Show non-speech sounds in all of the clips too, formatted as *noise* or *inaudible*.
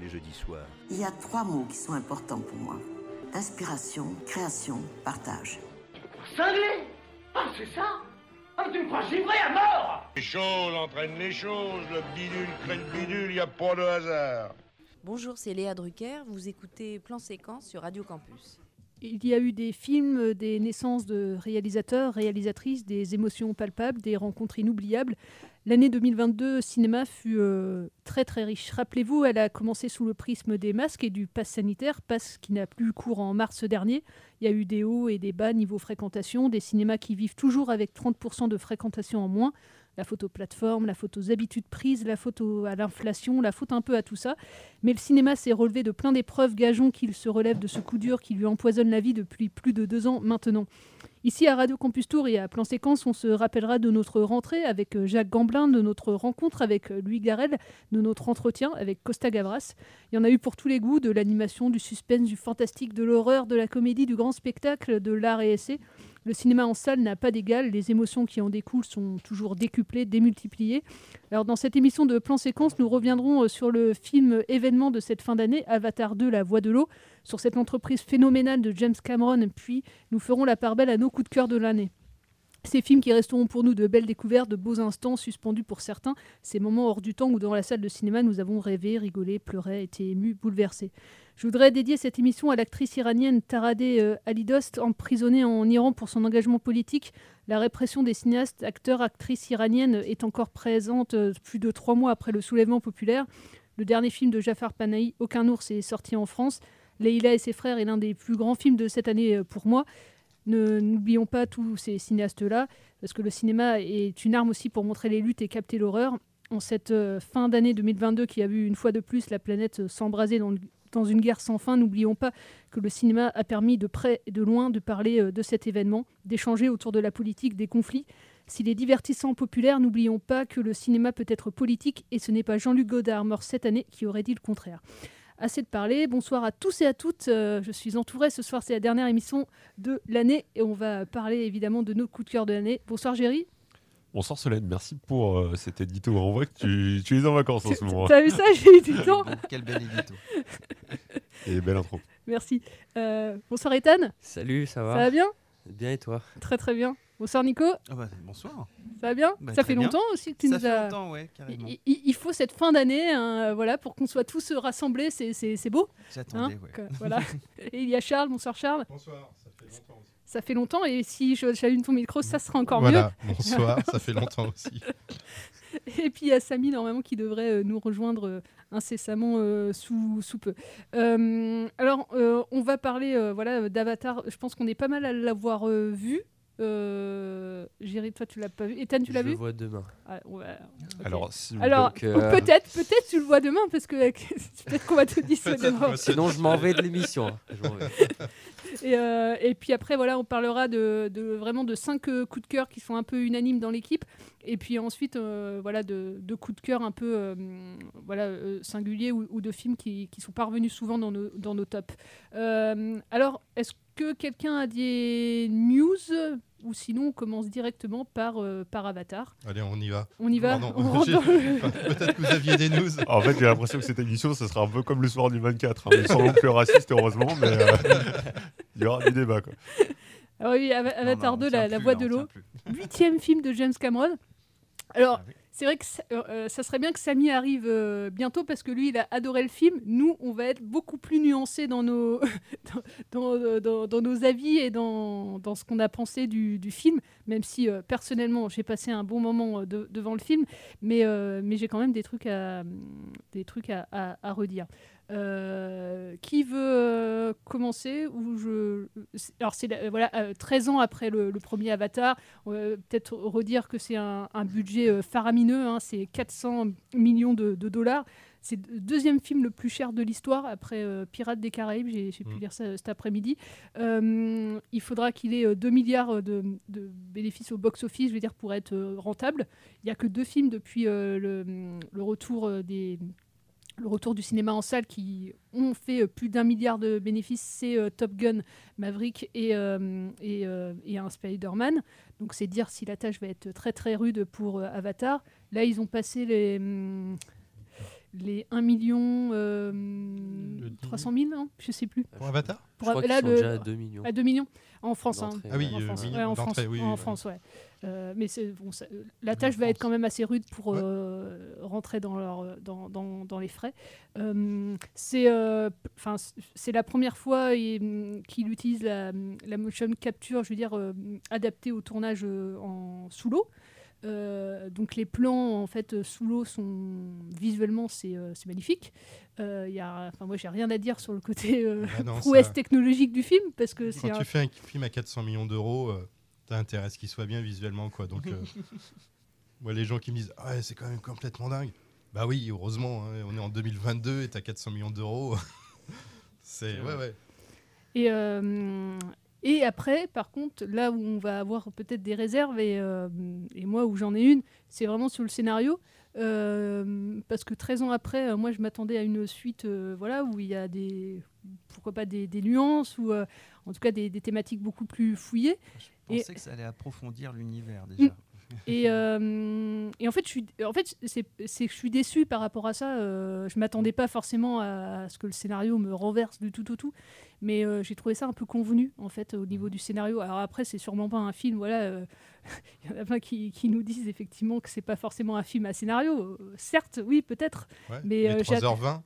Tous les jeudis soirs. Il y a trois mots qui sont importants pour moi. Inspiration, création, partage. Cinglé Ah c'est ça Ah tu me crois givré à mort Les choses entraînent les choses, le bidule crée le bidule, y a pas de hasard. Bonjour, c'est Léa Drucker. Vous écoutez Plan Séquence sur Radio Campus. Il y a eu des films, des naissances de réalisateurs, réalisatrices, des émotions palpables, des rencontres inoubliables. L'année 2022 cinéma fut euh, très très riche. Rappelez-vous, elle a commencé sous le prisme des masques et du pass sanitaire, pass qui n'a plus cours en mars dernier. Il y a eu des hauts et des bas niveau fréquentation, des cinémas qui vivent toujours avec 30% de fréquentation en moins. La photo plateforme, la photo aux habitudes prises, la photo à l'inflation, la faute un peu à tout ça. Mais le cinéma s'est relevé de plein d'épreuves, gageons qu'il se relève de ce coup dur qui lui empoisonne la vie depuis plus de deux ans maintenant. Ici à Radio Campus Tour et à Plan Séquence, on se rappellera de notre rentrée avec Jacques Gamblin, de notre rencontre avec Louis Garel, de notre entretien avec Costa Gavras. Il y en a eu pour tous les goûts, de l'animation, du suspense, du fantastique, de l'horreur, de la comédie, du grand spectacle, de l'art et essai. Le cinéma en salle n'a pas d'égal, les émotions qui en découlent sont toujours décuplées, démultipliées. Alors dans cette émission de Plan Séquence, nous reviendrons euh, sur le film événement de cette fin d'année, Avatar 2, La Voix de l'eau, sur cette entreprise phénoménale de James Cameron, puis nous ferons la part belle à nos coups de cœur de l'année. Ces films qui resteront pour nous de belles découvertes, de beaux instants suspendus pour certains, ces moments hors du temps où dans la salle de cinéma nous avons rêvé, rigolé, pleuré, été émus, bouleversés. Je voudrais dédier cette émission à l'actrice iranienne Taradeh euh, Alidost, emprisonnée en Iran pour son engagement politique. La répression des cinéastes, acteurs, actrices iraniennes est encore présente euh, plus de trois mois après le soulèvement populaire. Le dernier film de Jafar Panahi, Aucun ours, est sorti en France. Leïla et ses frères est l'un des plus grands films de cette année euh, pour moi. N'oublions pas tous ces cinéastes-là, parce que le cinéma est une arme aussi pour montrer les luttes et capter l'horreur. En cette euh, fin d'année 2022 qui a vu une fois de plus la planète euh, s'embraser dans une guerre sans fin, n'oublions pas que le cinéma a permis de près et de loin de parler euh, de cet événement, d'échanger autour de la politique, des conflits. S'il est divertissant populaire, n'oublions pas que le cinéma peut être politique et ce n'est pas Jean-Luc Godard, mort cette année, qui aurait dit le contraire. Assez de parler. Bonsoir à tous et à toutes. Euh, je suis entourée ce soir. C'est la dernière émission de l'année et on va parler évidemment de nos coups de cœur de l'année. Bonsoir Géry. Bonsoir Solène, merci pour euh, cet édito. On voit que tu, tu es en vacances en ce *laughs* moment. T'as vu ça J'ai eu du temps. Quel bel édito. *laughs* Et belle intro. Merci. Euh, bonsoir Ethan. Salut, ça va Ça va bien? Bien et toi? Très très bien. Bonsoir Nico. Ah bah, bonsoir. Ça va bien Bah, Ça fait bien. longtemps aussi que tu Ça nous fait as. longtemps, ouais, carrément. Il, il- il faut cette fin d'année, hein, voilà, pour qu'on soit tous rassemblés. C'est c'est- c'est beau. J'attendais, Hein, ouais. voilà. *laughs* Et il y a Charles. Bonsoir Charles. Bonsoir, ça fait longtemps aussi. Ça fait longtemps et si j'allume ton micro, ça sera encore Voilà, mieux. bonsoir, *laughs* ça fait longtemps aussi. Et puis il y a Samy normalement qui devrait euh, nous rejoindre euh, incessamment euh, sous, sous peu. Euh, alors euh, on va parler euh, voilà d'Avatar. Je pense qu'on est pas mal à l'avoir euh, vu. Euh, Géry, toi tu l'as pas vu. Ethan, tu l'as Je vu le vois demain. Ah, ouais. Alors, si- Alors, Donc, euh, peut-être, peut-être tu le vois demain parce que *laughs* peut-être qu'on va te dissuader. demain. Sinon, je m'en vais de l'émission. hein. Je. Et, euh, et puis après, voilà, on parlera de, de- vraiment de cinq euh, coups de cœur qui sont un peu unanimes dans l'équipe. Et puis ensuite, euh, voilà, de, de coups de cœur un peu euh, voilà, euh, singuliers ou, ou de films qui, qui sont parvenus souvent dans nos, dans nos tops. Euh, alors, est-ce que quelqu'un a des news ou sinon on commence directement par, euh, par Avatar Allez, on y va. On y va *laughs* le- Peut-être que vous aviez des news. *laughs* En fait, j'ai l'impression que cette émission, ce sera un peu comme le soir du 24. hein, sans non plus raciste, heureusement, mais euh, *laughs* il y aura du débat. Quoi. Alors oui, Ava- Avatar non, on 2, tient la, voix là, de l'eau. Huitième film de James Cameron. Alors, Ah oui. C'est vrai que ça, euh, euh, ça serait bien que Samy arrive euh, bientôt parce que lui, il a adoré le film. Nous, on va être beaucoup plus nuancés dans nos, *laughs* dans, dans- nos avis et dans, ce qu'on a pensé du, du film, même si personnellement, j'ai passé un bon moment de- devant le film, mais, mais j'ai quand même des trucs à, des trucs à- à redire. Euh, qui veut euh, commencer ou je... Alors, c'est la- voilà, euh, 13 ans après le, le premier Avatar, on va peut-être redire que c'est un, un budget euh, faramineux, hein, c'est 400 millions de, de dollars. C'est le deuxième film le plus cher de l'histoire après euh, Pirates des Caraïbes, j'ai pu lire ça euh, cet après-midi. Euh, il faudra qu'il ait euh, 2 milliards de, de bénéfices au box-office, je veux dire, pour être euh, rentable. Il n'y a que deux films depuis euh, le, le retour euh, des le retour du cinéma en salle qui ont fait euh, plus d'un milliard de bénéfices, c'est euh, Top Gun, Maverick et, euh, et, un Spider-Man. Donc c'est dire si la tâche va être très très rude pour Avatar. Là, ils ont passé les, hum, les 1 million euh, 300 000, non je sais plus. Pour Avatar Je crois qu'ils sont déjà à 2 millions. À 2 millions en France. hein. Ah oui, En euh, France, millions ouais, en France, oui, en France, ouais. Euh, mais bon, ça- la tâche va être quand même assez rude pour Ouais. euh, rentrer dans, leur, dans, dans, dans les frais. Euh, c'est euh, la première fois hum, qu'il utilise la, la motion capture, je veux dire, euh, adaptée au tournage euh, en sous l'eau. Euh, donc les plans en fait euh, sous l'eau sont visuellement c'est euh, magnifique. Euh, il y a, enfin moi j'ai rien à dire sur le côté euh, Ah non, prouesse ça- technologique du film parce que Quand un- tu fais un film à 400 millions d'euros, t'as intérêt à ce qu'il soit bien visuellement, quoi. Donc, *laughs* moi, les gens qui me disent, ah ouais, c'est quand même complètement dingue. Bah oui, heureusement, hein, on est en 2022 et t'as 400 millions d'euros. *laughs* c'est ouais, ouais. Et, euh, et après, par contre, là où on va avoir peut-être des réserves, et, euh, et moi où j'en ai une, c'est vraiment sur le scénario. Euh, parce que 13 ans après, euh, moi je m'attendais à une suite euh, voilà, où il y a des, pourquoi pas des, des nuances, ou en tout cas des, des thématiques beaucoup plus fouillées. Je Et- pensais que ça allait approfondir l'univers Mm. déjà. Et, euh, et en fait, je suis, en fait, c'est, c'est que je suis déçu par rapport à ça. Euh, je m'attendais pas forcément à, ce que le scénario me renverse du tout au tout, mais euh, j'ai trouvé ça un peu convenu en fait au niveau du scénario. Alors après, c'est sûrement pas un film. Voilà, euh, *laughs* il y en a plein qui, qui nous disent effectivement que c'est pas forcément un film à scénario. Certes, oui, peut-être, Ouais, mais mais euh, j'ai- 3h20.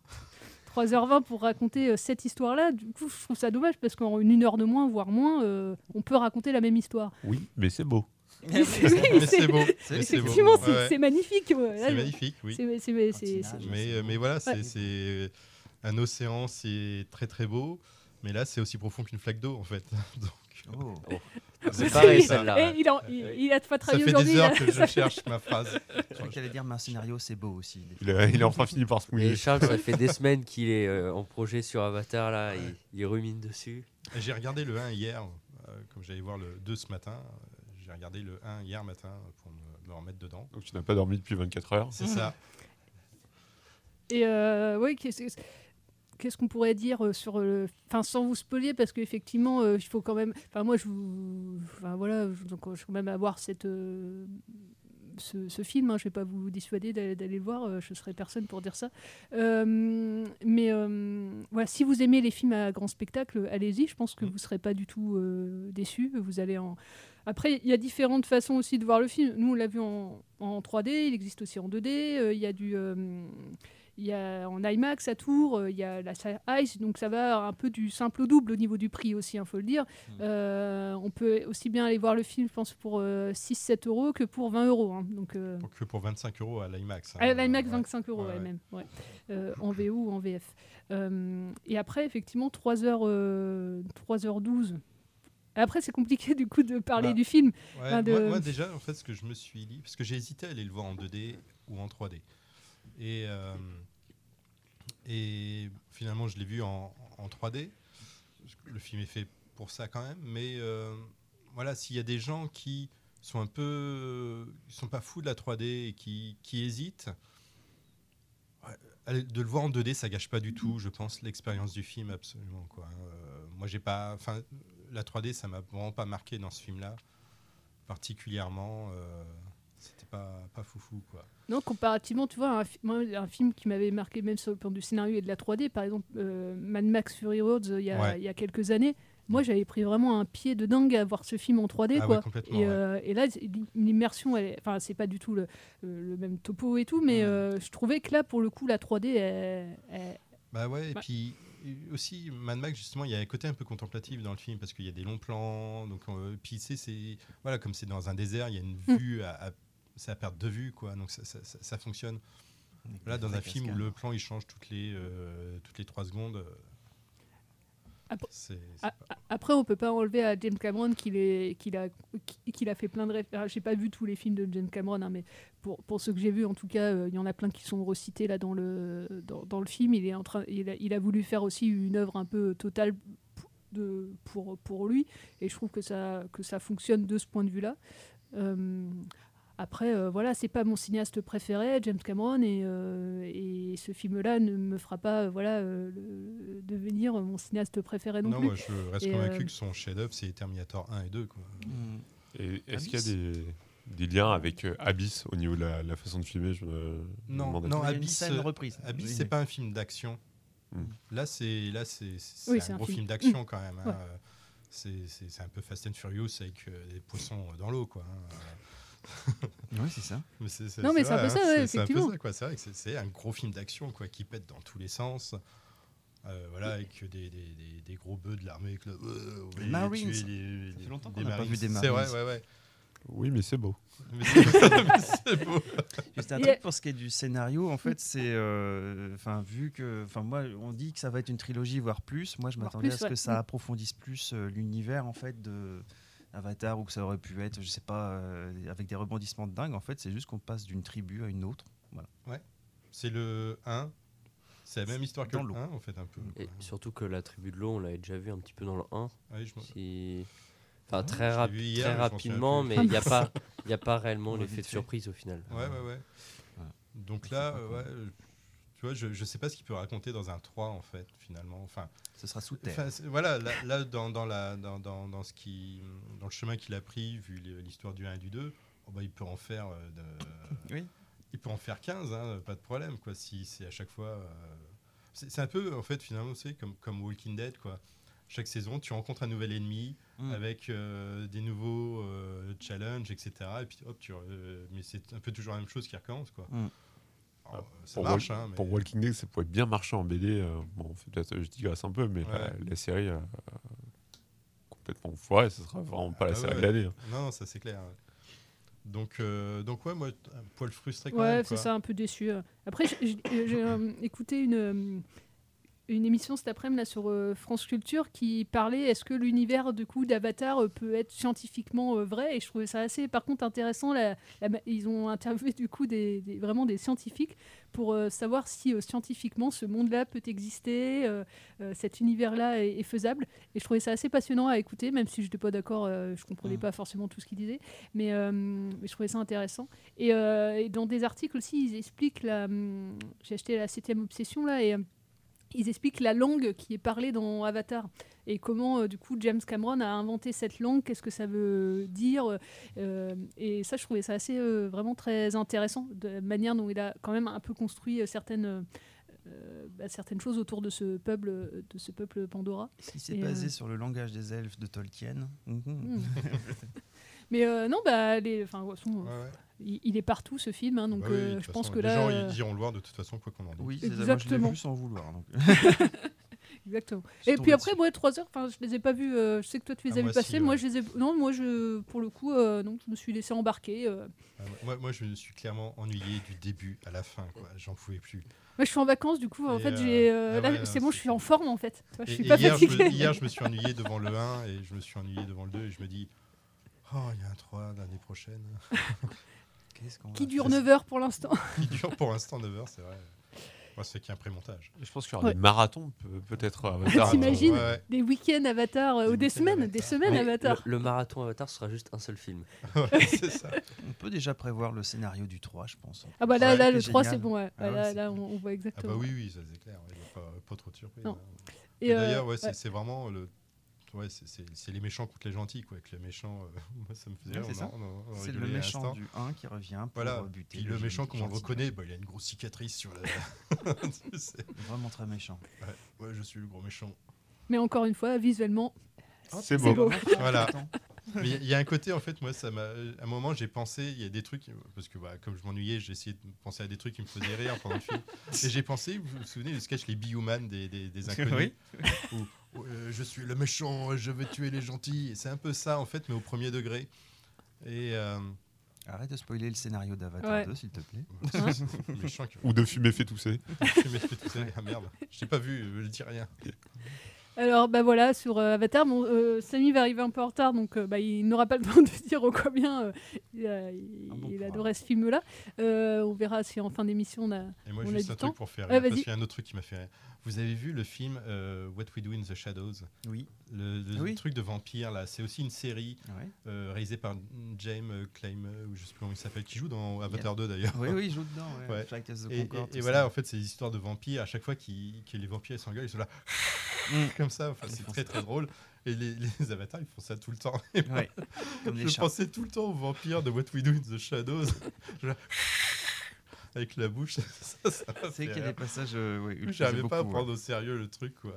3h20 pour raconter euh, cette histoire-là. Du coup, je trouve ça dommage parce qu'en une heure de moins, voire moins, euh, on peut raconter la même histoire. Oui, mais c'est beau. C'est- Mais c'est beau. c'est- c'est. Effectivement, c'est c'est magnifique. C'est magnifique, oui. c'est- c'est- c'est- c'est- Mais, euh, voilà, c'est c'est un océan, c'est très très beau. Mais là, c'est aussi profond qu'une flaque d'eau, en fait. *laughs* Donc, *laughs* C'est Oui, pareil, oui. celle-là. Et il, il, il a de pas Ça travailler fait des aujourd'hui. heures que je *laughs* Ça cherche ma phrase. Je crois qu'elle allait dire, mais un scénario, c'est beau aussi. Il a, il a enfin fini par se mouiller. Et Charles, ça fait des semaines qu'il est euh, en projet sur Avatar, là, il, il rumine dessus. J'ai regardé le 1 hier, euh, comme j'allais voir le 2 ce matin. euh, regardé le 1 hier matin pour me, me remettre dedans. Donc tu n'as pas dormi depuis 24 heures. C'est ça. Et euh, oui, qu'est-ce qu'est-ce qu'on pourrait dire euh, sur le. Enfin, sans vous spoiler, parce qu'effectivement, euh, il faut quand même. Enfin, moi, je vous. Enfin, voilà, je, donc, je vais quand même avoir cette. euh, Ce, ce film, hein, je ne vais pas vous dissuader d'aller d'aller le voir, euh, je ne serai personne pour dire ça. Euh, mais euh, voilà, si vous aimez les films à grand spectacle, allez-y, je pense que vous ne serez pas du tout euh, déçus. Vous allez en... Après, il y a différentes façons aussi de voir le film. Nous, on l'a vu en, en 3D, il existe aussi en 2D, euh, il y a du... euh, il y a en IMAX à Tours, euh, il y a la salle Ice, donc ça va un peu du simple au double au niveau du prix aussi, il faut le dire. Euh, on peut aussi bien aller voir le film, je pense, pour 6-7 euros que pour 20 euros. hein. Donc, que pour 25 euros à l'IMAX. hein. à l'IMAX, Ouais. 25 euros, Ouais, même. ouais. En VO ou en VF. Et après, effectivement, 3h, euh, 3h12. Après, c'est compliqué du coup de parler Bah, du film. ouais, Enfin, de- moi, moi, déjà, en fait, ce que je me suis dit, parce que j'ai hésité à aller le voir en 2D ou en 3D. Et, euh, et finalement, je l'ai vu en, en 3D. Le film est fait pour ça quand même. Mais euh, voilà, s'il y a des gens qui sont un peu. Ils sont pas fous de la 3D et qui, qui hésitent, de le voir en 2D, ça gâche pas du tout, je pense, l'expérience du film, absolument. Quoi. Euh, moi, j'ai pas. Enfin, la 3D, ça m'a vraiment pas marqué dans ce film-là, particulièrement. euh, C'était pas, pas foufou, quoi. Non, comparativement, tu vois, un, fi- moi, un film qui m'avait marqué même sur le plan du scénario et de la 3D, par exemple, euh, Mad Max Fury Road, euh, il y, a- Ouais. il y a quelques années, Moi, j'avais pris vraiment un pied de dingue à voir ce film en 3D, Ah quoi. complètement, et, ouais. euh, et là, l'immersion, enfin, c'est pas du tout le, le- même topo et tout, mais euh, je trouvais que là, pour le coup, la 3D, elle- elle- Bah ouais, et Bah. puis aussi Mad Max justement, il y a un côté un peu contemplatif dans le film parce qu'il y a des longs plans, donc euh, puis tu sais, c'est voilà comme c'est dans un désert, il y a une Mm. vue à, à- c'est à perte de vue quoi, donc ça, ça- ça- ça fonctionne. Là, dans un film où le plan il change toutes les euh, toutes les trois secondes, Après- a- Après, on peut pas enlever à James Cameron qu'il est- a, qu'il- a fait plein de références. J'ai pas vu tous les films de James Cameron, hein, mais pour, pour ceux que j'ai vus, en tout cas, euh, il y en a plein qui sont recités là dans le, dans, dans le film. Il, est en train, il, a, il a voulu faire aussi une œuvre un peu totale de, pour, pour lui, et je trouve que ça, que ça fonctionne de ce point de vue-là. Euh, après, euh, voilà, c'est pas mon cinéaste préféré, James Cameron, et, euh, et ce film-là ne me fera pas, euh, voilà, euh, le- devenir mon cinéaste préféré non, non, plus. moi je reste Et, convaincu euh, que son chef-d'œuvre c'est Terminator 1 et 2 quoi. Et est-ce qu'il y a des, des liens avec euh, Abyss au niveau de la, la façon de filmer je me, je me Non, non, une Abyss, euh, reprise. Abyss, Oui, c'est oui. pas un film d'action. Hmm. Là, c'est là, c'est c'est Oui, un c'est un gros film. film *clears throat* d'action Mm. quand même. hein. Ouais. C'est c'est- c'est un peu Fast and Furious avec euh, des poissons dans l'eau, quoi. hein. *laughs* Oui, c'est ça. Mais c'est- c'est- Non, mais c'est un peu ça, hein, ouais, un peu effectivement. ça. C'est vrai que c'est- c'est un gros film d'action, quoi, qui pète dans tous les sens. Euh, voilà, avec des, des, des, des gros bœufs de l'armée. euh, on va Les les Marines. Ça les- fait les- longtemps les qu'on n'a pas Marines. vu des C'est vrai, Marines. ouais, ouais. Oui, mais c'est beau. *laughs* Mais c'est- beau. *laughs* Juste un truc pour ce qui est du scénario, en fait, c'est, euh, enfin, vu que, enfin, moi, on dit que ça va être une trilogie voire plus. Moi, je m'attendais à ce ouais. que ça Mm. approfondisse plus euh, l'univers, en fait, de Avatar ou que ça aurait pu être, je sais pas, euh, avec des rebondissements de dingue. En fait, c'est juste qu'on passe d'une tribu à une autre. Voilà. Ouais. C'est le 1. C'est la même histoire que Dans le l'eau. 1, en fait, un peu. Et quoi. surtout que la tribu de l'eau, on l'avait déjà vu un petit peu dans le 1. Ouais, je me- Si- Enfin, Ah, très, je rap- hier, très je rapidement, mais il n'y a, pas- *laughs* il y a pas réellement l'effet de surprise au final. Ouais, ouais, ouais. Voilà. Donc là, euh, ouais, tu vois, je, sais pas ce qu'il peut raconter dans un 3, en fait, finalement. Enfin, Ce sera sous terre. voilà, là, là, dans, dans, la, dans, dans, dans ce qui, dans le chemin qu'il a pris, vu l'histoire du 1 et du 2, oh, bah, il peut en faire euh, de- Oui. il peut en faire 15, hein, pas de problème, quoi, si c'est à chaque fois... euh, c'est un peu, en fait, finalement, c'est comme, comme Walking Dead, quoi. Chaque saison, tu rencontres un nouvel ennemi Mm. avec euh, des nouveaux euh, challenges, etc. Et puis, hop, tu, mais c'est un peu toujours la même chose qui recommence, quoi. Mm. Alors, ça pour, marche, Wal- hein, mais... pour Walking Dead, ça pourrait bien marcher en BD. euh, bon, peut-être, je digresse un peu, mais la, Ouais. la série euh, complètement foirée, ce sera vraiment pas la Ah série ouais, de l'année. hein. Non, non, ça c'est clair. Donc, euh, donc ouais, moi, un poil frustré quand Ouais, même. c'est ça, un peu déçu. Après, j'ai- euh, écouté une, euh, une émission cet après-midi sur euh, France Culture qui parlait est-ce que l'univers du coup d'Avatar euh, peut être scientifiquement euh, vrai? Et je trouvais ça assez, par contre, intéressant. la- la ma- ils ont interviewé du coup des, des- vraiment des scientifiques pour savoir si scientifiquement ce monde-là peut exister, cet univers-là est, est faisable. Et je trouvais ça assez passionnant à écouter, même si je n'étais pas d'accord, je comprenais Mm. pas forcément tout ce qu'ils disaient, mais, mais je trouvais ça intéressant. Et, et dans des articles aussi, ils expliquent hum, J'ai acheté la septième obsession là et. Ils expliquent la langue qui est parlée dans Avatar et comment euh, du coup James Cameron a inventé cette langue, qu'est-ce que ça veut dire euh, et ça je trouvais ça assez euh, vraiment très intéressant de la manière dont il a quand même un peu construit certaines bah, certaines choses autour de ce peuple de ce peuple Pandora. C'est Et, basé sur le langage des elfes de Tolkien. mhm. *laughs* Mais euh, non, bah, les, enfin, Ouais, ouais. il, il est partout ce film, hein, donc Bah oui, euh, je pense façon, que les là. gens euh, ils iront le voir de toute façon, quoi qu'on en dise. Oui, ça, moi je Exactement. sans vouloir. donc. *laughs* *laughs* Exactement. Je Et puis après, moi, 3 heures, enfin, je les ai pas vus. euh, je sais que toi, tu les Ah, as vus passer. si, Moi, je les ai. Non, moi, je, pour le coup, euh, non, je me suis laissé embarquer. euh. Ah, moi, moi, je me suis clairement ennuyé du début à la fin, quoi. J'en pouvais plus. Moi, je suis en vacances, du coup, en Et, fait, euh, j'ai. euh, ah ouais, c'est bon, je suis en forme, en fait. Je suis pas hier, je fatiguée. me, hier, je me *laughs* suis ennuyé devant le 1 et je me suis ennuyé devant le 2 et je me dis, oh, il y a un 3 l'année prochaine. *laughs* Qui dure faire 9 heures pour l'instant. *laughs* Il dure pour l'instant 9 heures, c'est vrai. Moi, c'est qu'il y a un pré-montage. Je pense qu'il y aura Ouais. des marathons, peut- peut-être. euh, Avatar. *laughs* T'imagines ouais, ouais. Des week-ends Avatar, euh, ou des semaines, Avatar. des semaines Mais Avatar. Le, le marathon Avatar sera juste un seul film. Ouais, c'est ça. On peut déjà prévoir le scénario du 3, je pense. Ah bah là, Ouais, là le 3, génial. c'est bon. ouais. Ah là, on, on voit Ah exactement. bah oui, oui, ça c'est clair. Il n'y a pas, pas trop de surprises. Non. hein. Et, Et euh, D'ailleurs, ouais, c'est ouais. c'est vraiment le. Ouais, c'est- les méchants contre les gentils, quoi. Que le méchant, euh, *laughs* moi, ça me faisait Ouais, rire. c'est en C'est le méchant du 1 qui revient pour Voilà. euh, buter. Puis le méchant, comme on le reconnaît, bah, il a une grosse cicatrice sur la. *laughs* *laughs* Tu sais. Vraiment très méchant. Ouais, ouais, je suis le gros méchant. Mais encore une fois, visuellement, C'est beau. beau. Voilà. Mais il y a un côté, en fait, moi, ça m'a. À un moment, j'ai pensé, il y a des trucs, parce que bah, comme je m'ennuyais, j'ai essayé de penser à des trucs qui me faisaient rire pendant le film. Et j'ai pensé, vous vous souvenez du sketch Les Bioman des, des, des inconnus Oui. où, euh, je suis le méchant, je vais tuer les gentils. C'est un peu ça, en fait, mais au premier degré. Et. euh, Arrête de spoiler le scénario d'Avatar Ouais. 2, s'il te plaît. Méchant qui- Ou de fumer fait tousser. *laughs* Fumer fait tousser. Ah merde, je t'ai pas vu, je dis rien. Alors, bah voilà, sur euh, Avatar, bon, euh, Samy va arriver un peu en retard, donc euh, bah, il n'aura pas le *laughs* temps de dire au combien euh, il, a- il- il adorait ce film-là. Euh, on verra si en fin d'émission on a, Et moi, on a juste du un temps. truc pour faire rire, parce vas-y. qu'il y a un autre truc qui m'a fait rire. Vous avez vu le film euh, What We Do in the Shadows? Oui. Le, le Oui. truc de vampire, là. C'est aussi une série Ouais. euh, réalisée par James Clyme, ou je sais plus comment il s'appelle, qui joue dans Avatar 2 d'ailleurs. Oui, oui, il joue dedans, ouais. The Et, voilà, en fait, c'est des histoires de vampires. À chaque fois qu'ils- que les vampires s'engueulent, ils sont là. Mm. *laughs* Comme ça, enfin, c'est très très drôle. Et les, les avatars, ils font ça tout le temps. *laughs* Moi, comme je pensais tout le temps aux vampires de What We Do in the Shadows. *laughs* Avec la bouche. *laughs* C'est qu'il y a des passages, euh, ouais, J'arrivais pas à prendre ouais. au sérieux le truc, quoi.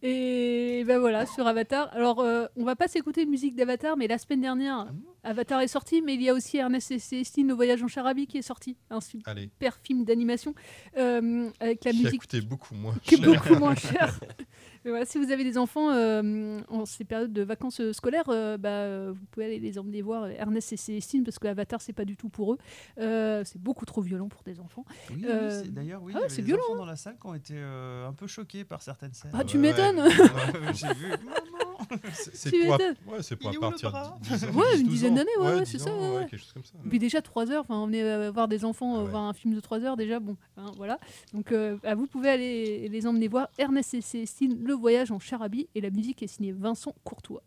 Et ben voilà, sur Avatar. Alors, euh, on va pas s'écouter de musique d'Avatar, mais la semaine dernière, Avatar est sorti, mais il y a aussi Ernest et Célestine, Le Voyage en Charabie, qui est sorti. Un super Allez. film d'animation euh, avec la Qui a musique coûté beaucoup moins qui est cher. beaucoup moins cher. *laughs* Voilà, si vous avez des enfants euh, en ces périodes de vacances euh, scolaires, euh, bah, vous pouvez aller les emmener voir Ernest et Célestine parce que Avatar c'est pas du tout pour eux. Euh, c'est beaucoup trop violent pour des enfants. Oui, d'ailleurs, oui, ah c'est des violent. enfants hein. dans la salle qui ont été un peu choqués par certaines scènes. Ah, tu Ouais, m'étonnes. ouais. J'ai vu. *laughs* c'est pour, à- ouais, c'est pour à partir de 10 ans, Ouais, 10, une 12 dizaine d'années, ouais, ouais, 10 c'est ça, ouais, quelque chose comme ça. Puis déjà 3 heures, enfin on est euh, voir des enfants euh, voir un film de 3 heures déjà, bon, hein, voilà. Donc euh, ah, vous pouvez aller les emmener voir Ernest et Célestine, Le Voyage en Charabie, et la musique est signée Vincent Courtois.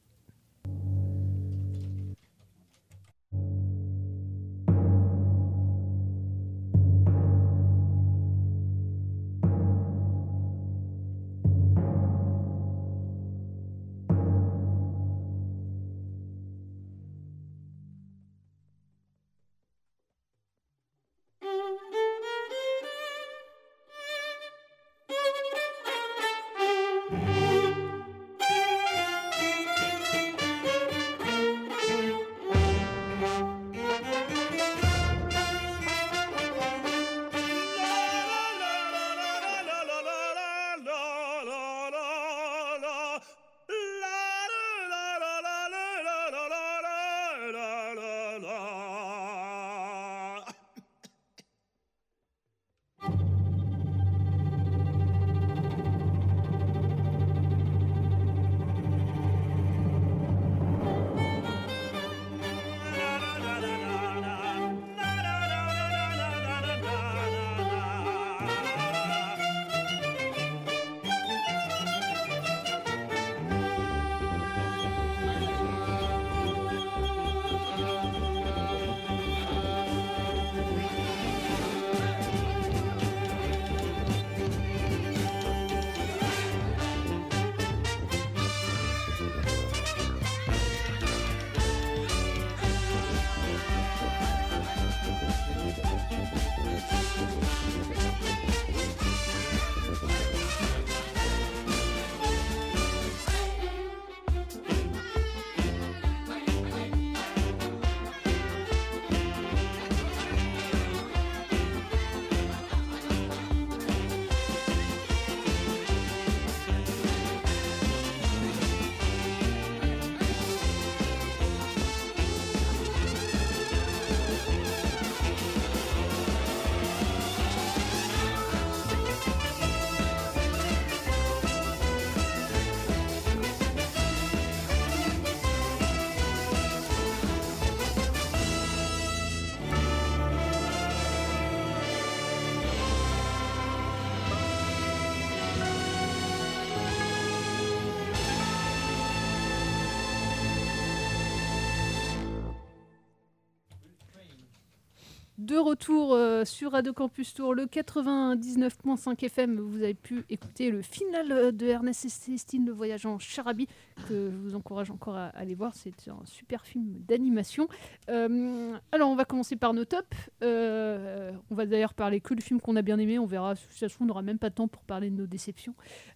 De retour euh, sur Radio Campus Tour, le 99.5 FM, vous avez pu écouter le final euh, de Ernest et Célestine, le voyage en Charabie, que je vous encourage encore à aller voir. C'est un super film d'animation. Euh, alors, on va commencer par nos tops. Euh, on va d'ailleurs parler que du film qu'on a bien aimé. On verra. De toute façon, on n'aura même pas de temps pour parler de nos déceptions.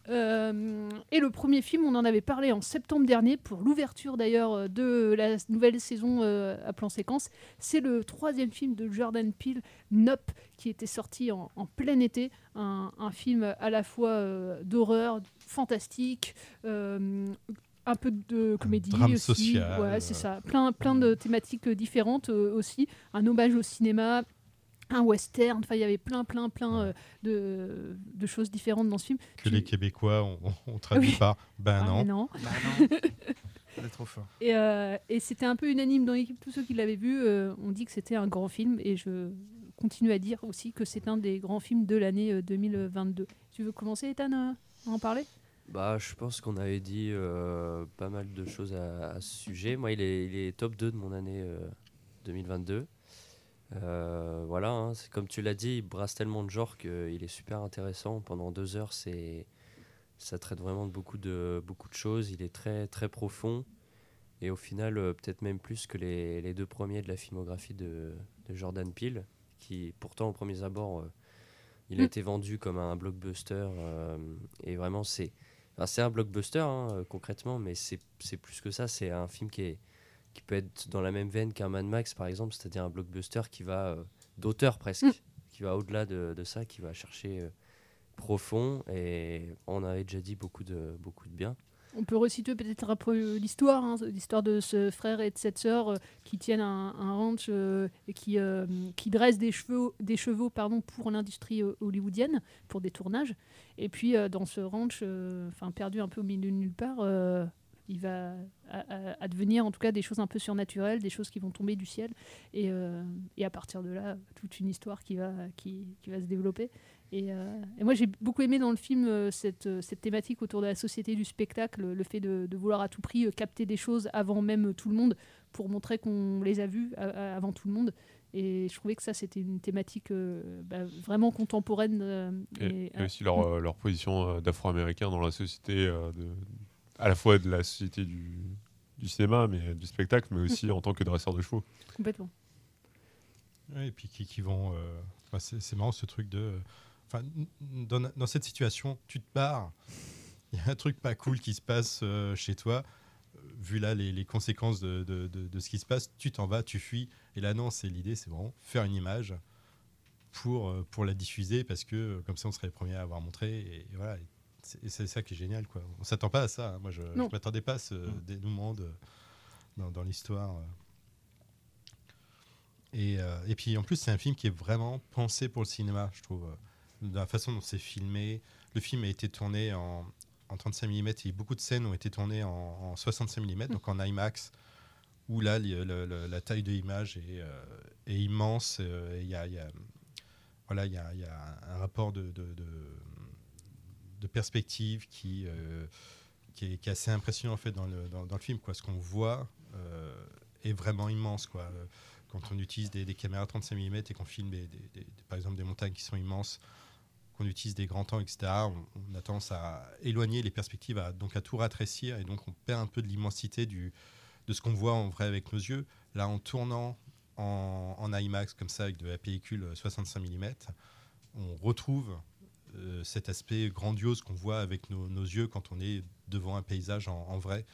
Euh, et le premier film, on en avait parlé en septembre dernier pour l'ouverture d'ailleurs de la nouvelle saison à plan séquence. C'est le troisième film de Jordan Peele, Nope, qui était sorti en, plein été. Un, film à la fois d'horreur, fantastique, un peu de comédie drame aussi. social, Ouais, c'est euh, ça. Plein, plein de thématiques euh, différentes euh, aussi. Un hommage au cinéma. Un western, enfin il y avait plein plein plein euh, de, de choses différentes dans ce film. Que les Québécois ont, ont traduit Oui. par ben Ah, non. non. *laughs* C'est trop fort. Et, euh, et c'était un peu unanime dans l'équipe. Tous ceux qui l'avaient vu euh, ont dit que c'était un grand film. Et je continue à dire aussi que c'est un des grands films de l'année euh, 2022. Tu veux commencer, Ethan, à en parler? Bah, je pense qu'on avait dit euh, pas mal de choses à, à ce sujet. Moi, il est, il est top 2 de mon année euh, 2022. Euh, voilà, hein, c'est comme tu l'as dit, il brasse tellement de genres qu'il est super intéressant. Pendant deux heures, c'est, ça traite vraiment de beaucoup de, beaucoup de choses. Il est très, très profond. Et au final, euh, peut-être même plus que les, les deux premiers de la filmographie de, de Jordan Peele, qui pourtant, au premier abord, euh, il a Mm. été vendu comme un blockbuster. euh, et vraiment, c'est, enfin, c'est un blockbuster hein, euh, concrètement, mais c'est, c'est plus que ça. C'est un film qui, est, qui peut être dans la même veine qu'un Mad Max, par exemple, c'est-à-dire un blockbuster qui va euh, d'auteur presque, Mm. qui va au-delà de, de ça, qui va chercher euh, profond. Et on avait déjà dit beaucoup de, beaucoup de bien. On peut resituer peut-être un peu l'histoire, hein, l'histoire de ce frère et de cette sœur euh, qui tiennent un, ranch euh, et qui, euh, qui dressent des chevaux, des chevaux pardon, pour l'industrie euh, hollywoodienne, pour des tournages. Et puis euh, dans ce ranch, euh, enfin perdu un peu au milieu de nulle part, euh, il va advenir en tout cas des choses un peu surnaturelles, des choses qui vont tomber du ciel. Et, euh, et à partir de là, toute une histoire qui va, qui, qui va se développer. Et, euh, et moi, j'ai beaucoup aimé dans le film euh, cette, euh, cette thématique autour de la société du spectacle, le fait de, de vouloir à tout prix capter des choses avant même tout le monde pour montrer qu'on les a vues a- avant tout le monde. Et je trouvais que ça, c'était une thématique euh, bah, vraiment contemporaine. euh, Et, et- et aussi leur, euh, leur position euh, d'afro-américain dans la société, euh, de, à la fois de la société du, du cinéma, mais du spectacle, mais aussi en tant que dresseur de chevaux. Complètement. Ouais, et puis qui, qui vont. euh, enfin, c'est marrant ce truc de. Enfin, dans, dans cette situation, tu te barres. *laughs* Il y a un truc pas cool qui se passe euh, chez toi. Euh, Vu là les, les conséquences de, de- de- de ce qui se passe, tu t'en vas, tu fuis. Et là, non, c'est l'idée, c'est vraiment faire une image pour, euh, pour la diffuser parce que comme ça, on serait les premiers à avoir montré. Et, et voilà. Et c'est ça qui est génial. Quoi. On s'attend pas à ça. hein. Moi, je ne Non. m'attendais pas à ce dénouement de- dans, dans l'histoire. Et, euh, et puis en plus, c'est un film qui est vraiment pensé pour le cinéma, je trouve. De la façon dont c'est filmé. Le film a été tourné en, en 35 mm et beaucoup de scènes ont été tournées en, en 65 mm, donc en IMAX, où là, la taille de l'image est, euh, est immense. euh, Il y a, voilà, il y y a un rapport de, perspective qui, euh, qui, est, assez impressionnant en fait dans le, film. Ce qu'on voit euh, est vraiment immense. Quand on utilise des, caméras 35 mm et qu'on filme par exemple des montagnes qui sont immenses, qu'on utilise des grands temps, etc., on, a tendance à éloigner les perspectives, à, donc à tout ratrécir, et donc on perd un peu de l'immensité de ce qu'on voit en vrai avec nos yeux. Là, en tournant en, IMAX comme ça, avec de la pellicule 65 mm, on retrouve euh, cet aspect grandiose qu'on voit avec nos, yeux quand on est devant un paysage en, vrai.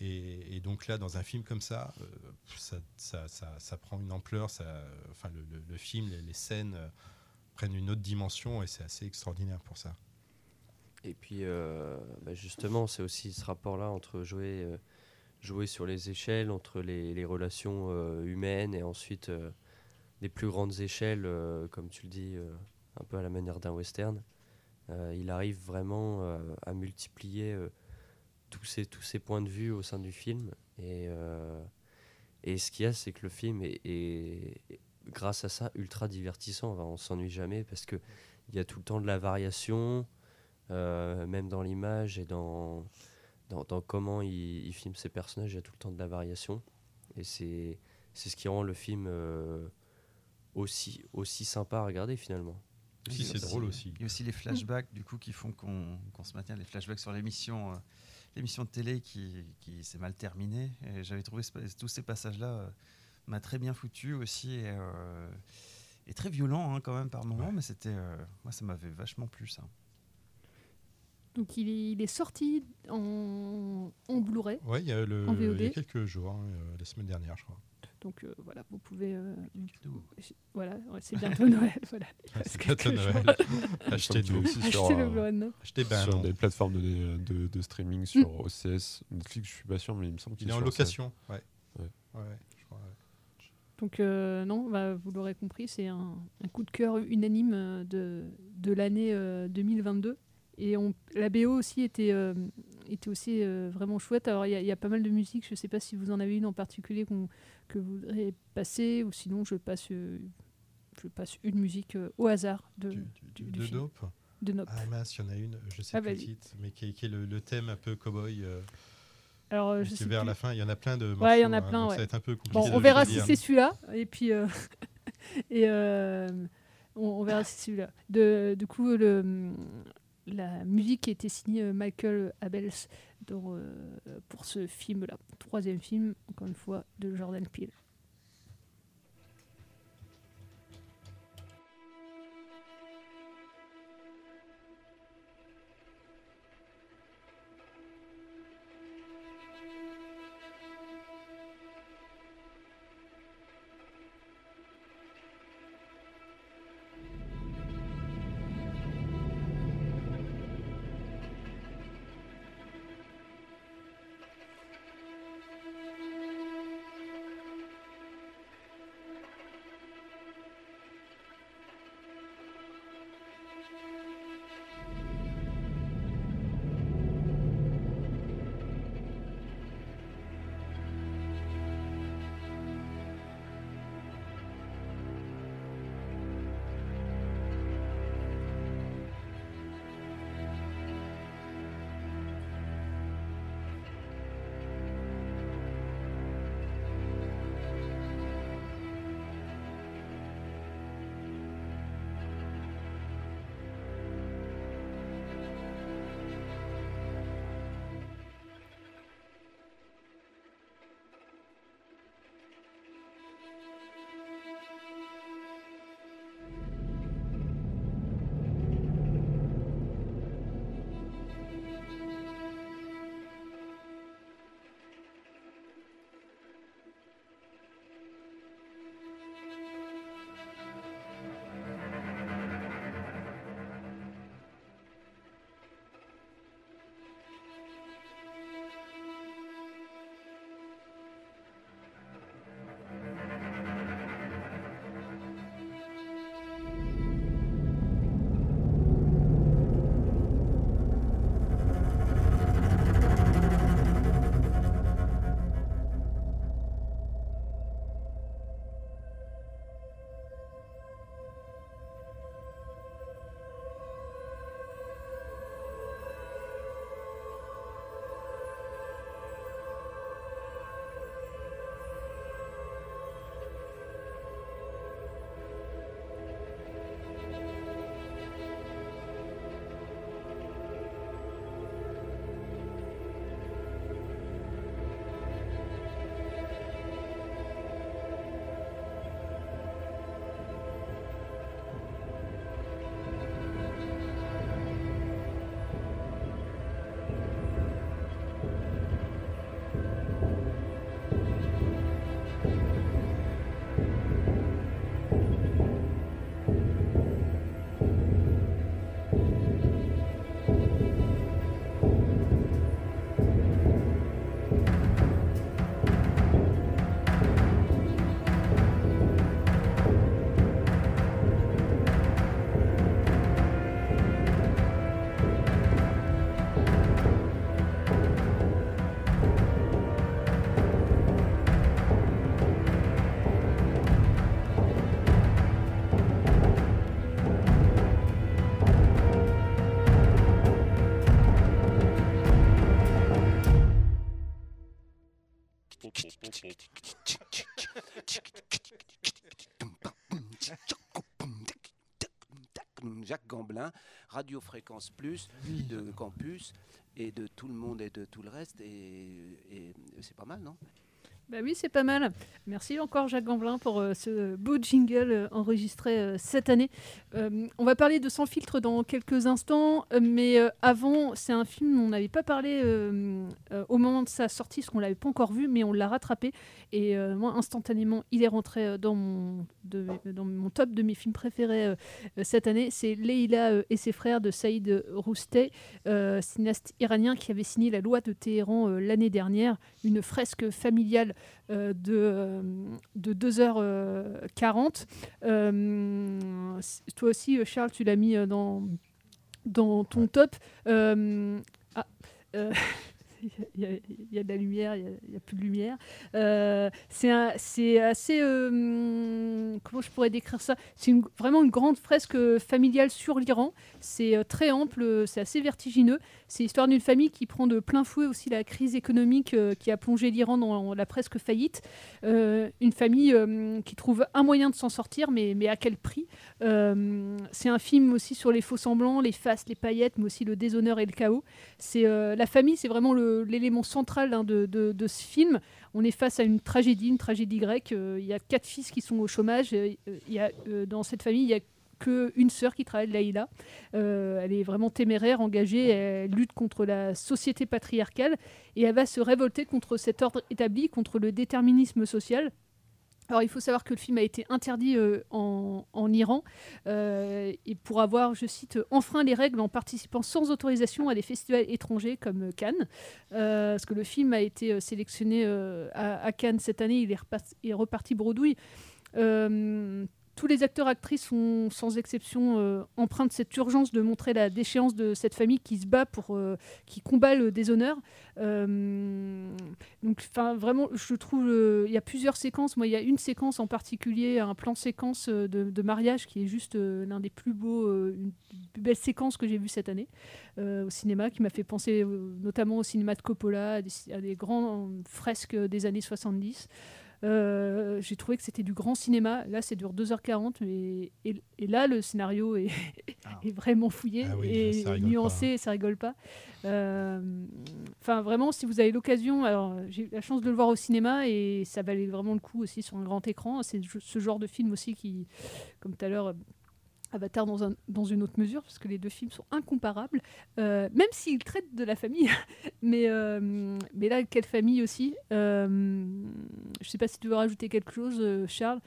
Et, donc là, dans un film comme ça, euh, ça, prend une ampleur. Enfin, le, film, les, scènes euh, prennent une autre dimension et c'est assez extraordinaire pour ça. Et puis, euh, bah, justement, c'est aussi ce rapport-là entre jouer, euh, jouer sur les échelles, entre les, relations euh, humaines et ensuite des plus grandes échelles, comme tu le dis, un peu à la manière d'un western. Il arrive vraiment à multiplier tous, ces, tous ces points de vue au sein du film. Et, et ce qu'il y a, c'est que le film est, grâce à ça, ultra divertissant. Enfin, on s'ennuie jamais parce qu'il y a tout le temps de la variation. Euh, même dans l'image et dans, dans, dans comment il, il filme ses personnages, il y a tout le temps de la variation. Et c'est c'est ce qui rend le film euh, aussi, aussi sympa à regarder finalement. Il y a Il y a aussi les flashbacks du coup qui font qu'on qu'on se maintient, les flashbacks sur l'émission, euh, l'émission de télé qui, qui s'est mal terminée. J'avais trouvé ce- tous ces passages-là euh, m'a très bien foutu aussi. Et, euh, et très violent hein, quand même par moments, mais c'était. euh, moi, ça m'avait vachement plu ça. Donc il est, il est sorti en, en Blu-ray. Ouais, il y a, le, en il y a VOD. quelques jours, hein, euh, la semaine dernière, je crois. Donc euh, voilà, vous pouvez. euh, voilà, ouais, c'est bientôt *laughs* Noël. Voilà. Ouais, c'est bientôt Noël. Il me Achetez semble qu'il est tout. aussi sur, Achetez le euh. Achetez ben sur des plateformes de, de, de streaming sur OCS. Netflix, je suis pas sûr, mais il me semble qu'il Il est en sur location, ouais. Ouais. Ouais, ouais. Donc euh, non, bah, vous l'aurez compris, c'est un, un coup de cœur unanime euh, de, de l'année euh, 2022. Et on, la BO aussi était, euh, était aussi euh, vraiment chouette. Alors il y, a- il y a pas mal de musique, je ne sais pas si vous en avez une en particulier qu'on- que vous voudrez passer, ou sinon je passe, euh, je passe une musique euh, au hasard de, du, du De film. Dope De Nope. Ah mince, il y en a une, je sais Ah, plus le vas-y. titre, mais qui est, qui est le, le thème un peu cowboy. Alors, euh, je sais vers plus. la fin, il y en a plein de morceaux. Ouais, il y en a hein, plein. donc ouais. Ça va être un peu compliqué Bon, on verra si c'est celui-là. Et puis, euh, *laughs* et euh, on, on verra si c'est celui-là. De, du coup, le, la musique a été signée Michael Abels dans, pour ce film-là. Troisième film, encore une fois, de Jordan Peele. Gamblin, Radio Fréquence Plus, de Campus, et de tout le monde et de tout le reste. Et, et c'est pas mal, non? Bah oui, c'est pas mal. Merci encore Jacques Gamblin pour euh, ce beau jingle euh, enregistré euh, cette année. On va parler de Sans filtre dans quelques instants, mais avant, c'est un film dont on n'avait pas parlé au moment de sa sortie, parce qu'on l'avait pas encore vu, mais on l'a rattrapé. Et moi, instantanément, il est rentré dans mon, dans mon top de mes films préférés cette année. C'est Leila et ses frères de Saïd Rousteh, euh, cinéaste iranien qui avait signé la loi de Téhéran l'année dernière, une fresque familiale de, euh, de 2h40. Euh, toi aussi, euh, Charles, tu l'as mis euh, dans, dans ton top. Euh, ah, euh, *laughs* Il y, a, de la lumière, il y a- plus de lumière. Euh, c'est assez. euh, comment je pourrais décrire ça? C'est vraiment une grande fresque familiale sur l'Iran. C'est euh, très ample, c'est assez vertigineux. C'est l'histoire d'une famille qui prend de plein fouet aussi la crise économique euh, qui a plongé l'Iran dans la presque faillite. Une famille qui trouve un moyen de s'en sortir, mais, mais à quel prix? C'est un film aussi sur les faux semblants, les faces, les paillettes, mais aussi le déshonneur et le chaos. C'est la famille, c'est vraiment le- l'élément central hein, de, ce film. On est face à une tragédie, une tragédie grecque. Euh, Il y a quatre fils qui sont au chômage. Euh, Il y a, euh, dans cette famille, il y a qu'une sœur qui travaille, Laïla. Euh, elle est vraiment téméraire, engagée, elle lutte contre la société patriarcale et elle va se révolter contre cet ordre établi, contre le déterminisme social. Alors il faut savoir que le film a été interdit euh, en, Iran euh, pour avoir, je cite, enfreint les règles en participant sans autorisation à des festivals étrangers comme euh, Cannes. Euh, parce que le film a été euh, sélectionné euh, à, Cannes cette année, il est, il est reparti bredouille. Tous les acteurs actrices sont sans exception euh, de cette urgence de montrer la déchéance de cette famille qui se bat pour euh, qui combat le déshonneur. Euh, donc enfin vraiment je trouve euh, il y a plusieurs séquences. Moi il y a une séquence en particulier, un plan séquence de, mariage qui est juste l'un des plus beaux, une plus belles séquences que j'ai vues cette année au cinéma, qui m'a fait penser notamment au cinéma de Coppola, à des, à des grands fresques des années 70. Euh, j'ai trouvé que c'était du grand cinéma. Là, c'est dure 2h40, mais et, et là, le scénario est, est vraiment fouillé Ah oui, et ça nuancé, pas, hein. ça rigole pas. Euh, Enfin, vraiment, si vous avez l'occasion, alors j'ai eu la chance de le voir au cinéma et ça valait vraiment le coup aussi sur un grand écran. C'est ce genre de film aussi qui, comme tout à l'heure. Avatar dans, un, dans une autre mesure, parce que les deux films sont incomparables, euh, même s'ils traitent de la famille. *laughs* mais, euh, mais là, quelle famille aussi euh, Je sais pas si tu veux rajouter quelque chose, Charles.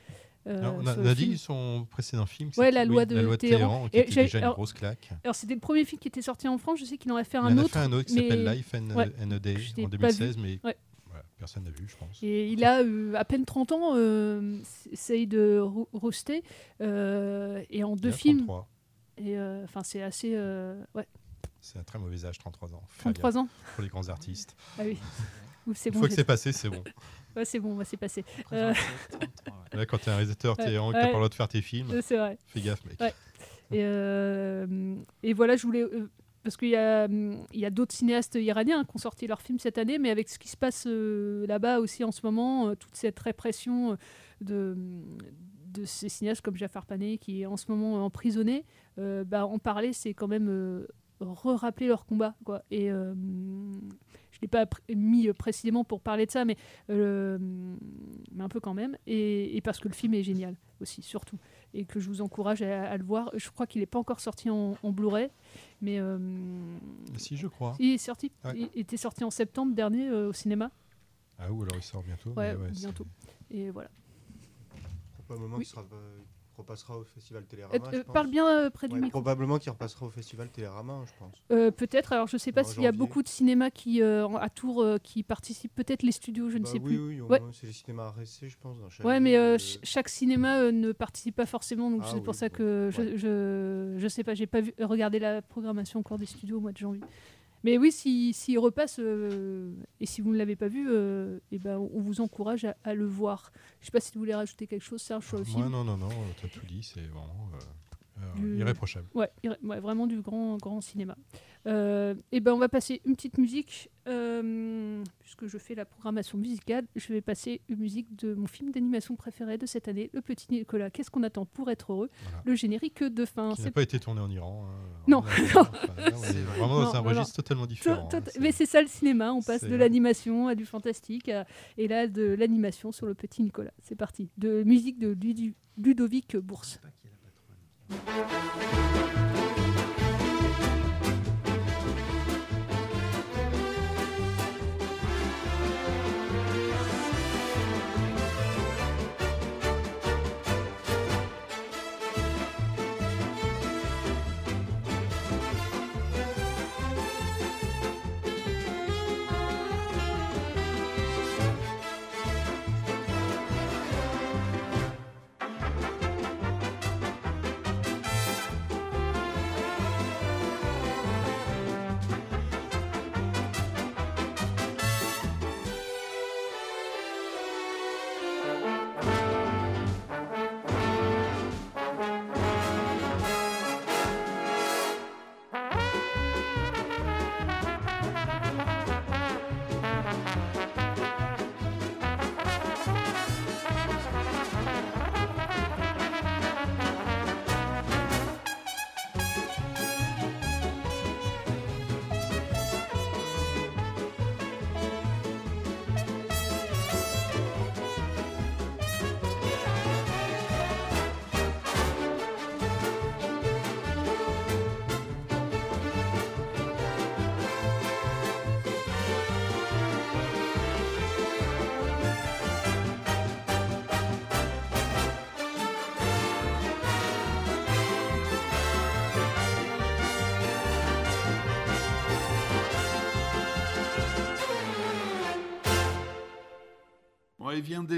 Alors, on a, on a dit son précédent film. Ouais, la loi de, la loi de Téhéran. Téhéran, qui Et était déjà une grosse claque. Alors, c'était le premier film qui était sorti en France. Je sais qu'il en a fait un Il en a autre. fait un autre qui s'appelle Life and, Ouais, and a Day en pas 2016, vu. mais Ouais. Personne n'a vu, je pense. Et il a euh, à peine 30 ans, euh, Saïd Roustet, euh, et en deux a films. 33. Et euh, enfin, c'est assez. euh, ouais. C'est un très mauvais âge, 33 ans. Faire 33 gaffe ans. Pour les grands artistes. *laughs* Ah oui. Ouf, Une bon. fois que c'est passé, c'est bon. *laughs* Ouais, c'est bon, c'est passé. Euh, Là, *laughs* quand t'es un réalisateur Ouais, t'as ouais. pas le droit de faire tes films, Euh, c'est vrai. fais gaffe, mec. Ouais. Et, euh, et voilà, je voulais. Parce qu'il y a, d'autres cinéastes iraniens qui ont sorti leurs films cette année, mais avec ce qui se passe euh, là-bas aussi en ce moment, euh, toute cette répression euh, de, ces cinéastes comme Jafar Pané qui est en ce moment emprisonné, bah, en parler, c'est quand même re-rappeler leur combat. Quoi. Et je ne l'ai pas mis précisément pour parler de ça, mais, un peu quand même. Et parce que le film est génial aussi, surtout. Et que je vous encourage à, à le voir. Je crois qu'il n'est pas encore sorti en, en Blu-ray, mais. euh, Si, je crois. Il est sorti. Ouais. Il était sorti en septembre dernier euh, au cinéma. Ah, ou alors il sort bientôt. Ouais, mais ouais, c'est- bientôt. Et voilà. Probablement Oui. qu'il sera, euh, repassera au festival Télérama. Euh, je pense. parle bien, euh, près du Ouais, micro. Probablement qu'il repassera au festival Télérama, je pense. Euh, peut-être. Alors, je sais pas s'il y a beaucoup de cinémas qui, à Tours qui participent. Peut-être les studios, je ne Bah sais oui, plus. oui, moins, c'est les cinémas RSC, je pense. Dans chaque Ouais, mais ch- chaque cinéma ne participe pas forcément, donc Ah c'est oui, pour ça que je, je, je sais pas, j'ai pas vu, regardé la programmation encore des studios au mois de janvier. Mais oui, s'il si, s'il repasse, euh, et si vous ne l'avez pas vu, euh, eh ben, on vous encourage à, à le voir. Je sais pas si vous voulez rajouter quelque chose, Serge, sur le film. non, non, non, t'as tout dit, c'est vraiment. Euh, Euh, irréprochable. Ouais, irré- ouais, vraiment du grand, grand cinéma. Euh, et ben on va passer une petite musique. euh, puisque je fais la programmation musicale, je vais passer une musique de mon film d'animation préféré de cette année, Le Petit Nicolas. Qu'est-ce qu'on attend pour être heureux Le générique de fin. Qui n'a C'est- pas été tourné en Iran. hein. Non, non. voir. Enfin, là, on est vraiment dans Non, un non, registre non. totalement To- différent. to- hein. C'est- mais c'est ça le cinéma, on passe c'est- de l'animation à du fantastique, à- et là de l'animation sur le petit Nicolas. C'est parti. De musique de Ludovic Bourse. Bon,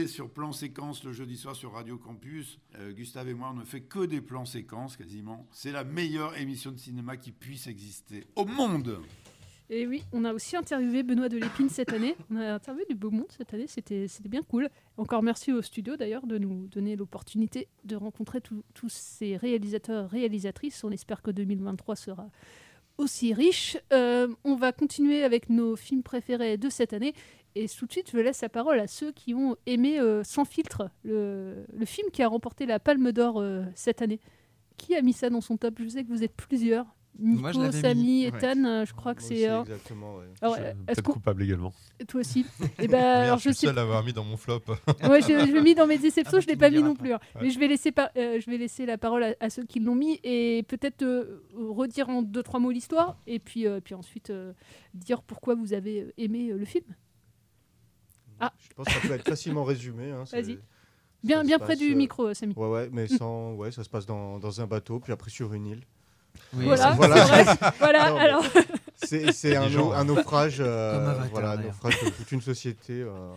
sur plan séquence le jeudi soir sur Radio Campus. Euh, Gustave et moi, on ne fait que des plans séquences quasiment. C'est la meilleure émission de cinéma qui puisse exister au monde. Et oui, on a aussi interviewé Benoît Delépine cette année. On a interviewé du beau monde cette année, c'était bien cool. Encore merci au studio d'ailleurs de nous donner l'opportunité de rencontrer tous tous ces réalisateurs, réalisatrices. On espère que 2023 sera aussi riche. Euh, on va continuer avec nos films préférés de cette année. Et tout de suite, je laisse la parole à ceux qui ont aimé euh, Sans filtre, le, le film qui a remporté la Palme d'Or euh, cette année. Qui a mis ça dans son top? Je sais que vous êtes plusieurs. Nico, Samy, mis, Ethan, euh, je crois que c'est. euh, exactement, ouais. alors, qu'on- coupable également. Toi aussi. *laughs* Et ben, Merde, alors je je suis seul à l'avoir mis dans mon flop. *laughs* Ouais, je, je l'ai mis dans mes déceptions, Ah, je l'ai pas mis non pas. plus. hein. Ouais. Mais je vais laisser par- euh, je vais laisser la parole à, à ceux qui l'ont mis et peut-être euh, redire en deux trois mots l'histoire et puis euh, puis ensuite euh, dire pourquoi vous avez aimé euh, le film. Ah. Je pense que ça peut être facilement résumé. hein, Vas-y. Bien bien près passe, du euh, micro, Samy. Ouais, ouais, mais Mm. sans, ouais, ça se passe dans, dans un bateau, puis après sur une île. Oui, Voilà. *laughs* Voilà, Non, alors. C'est c'est un, nau- hein. un naufrage, euh, voilà, un naufrage de toute une société. euh.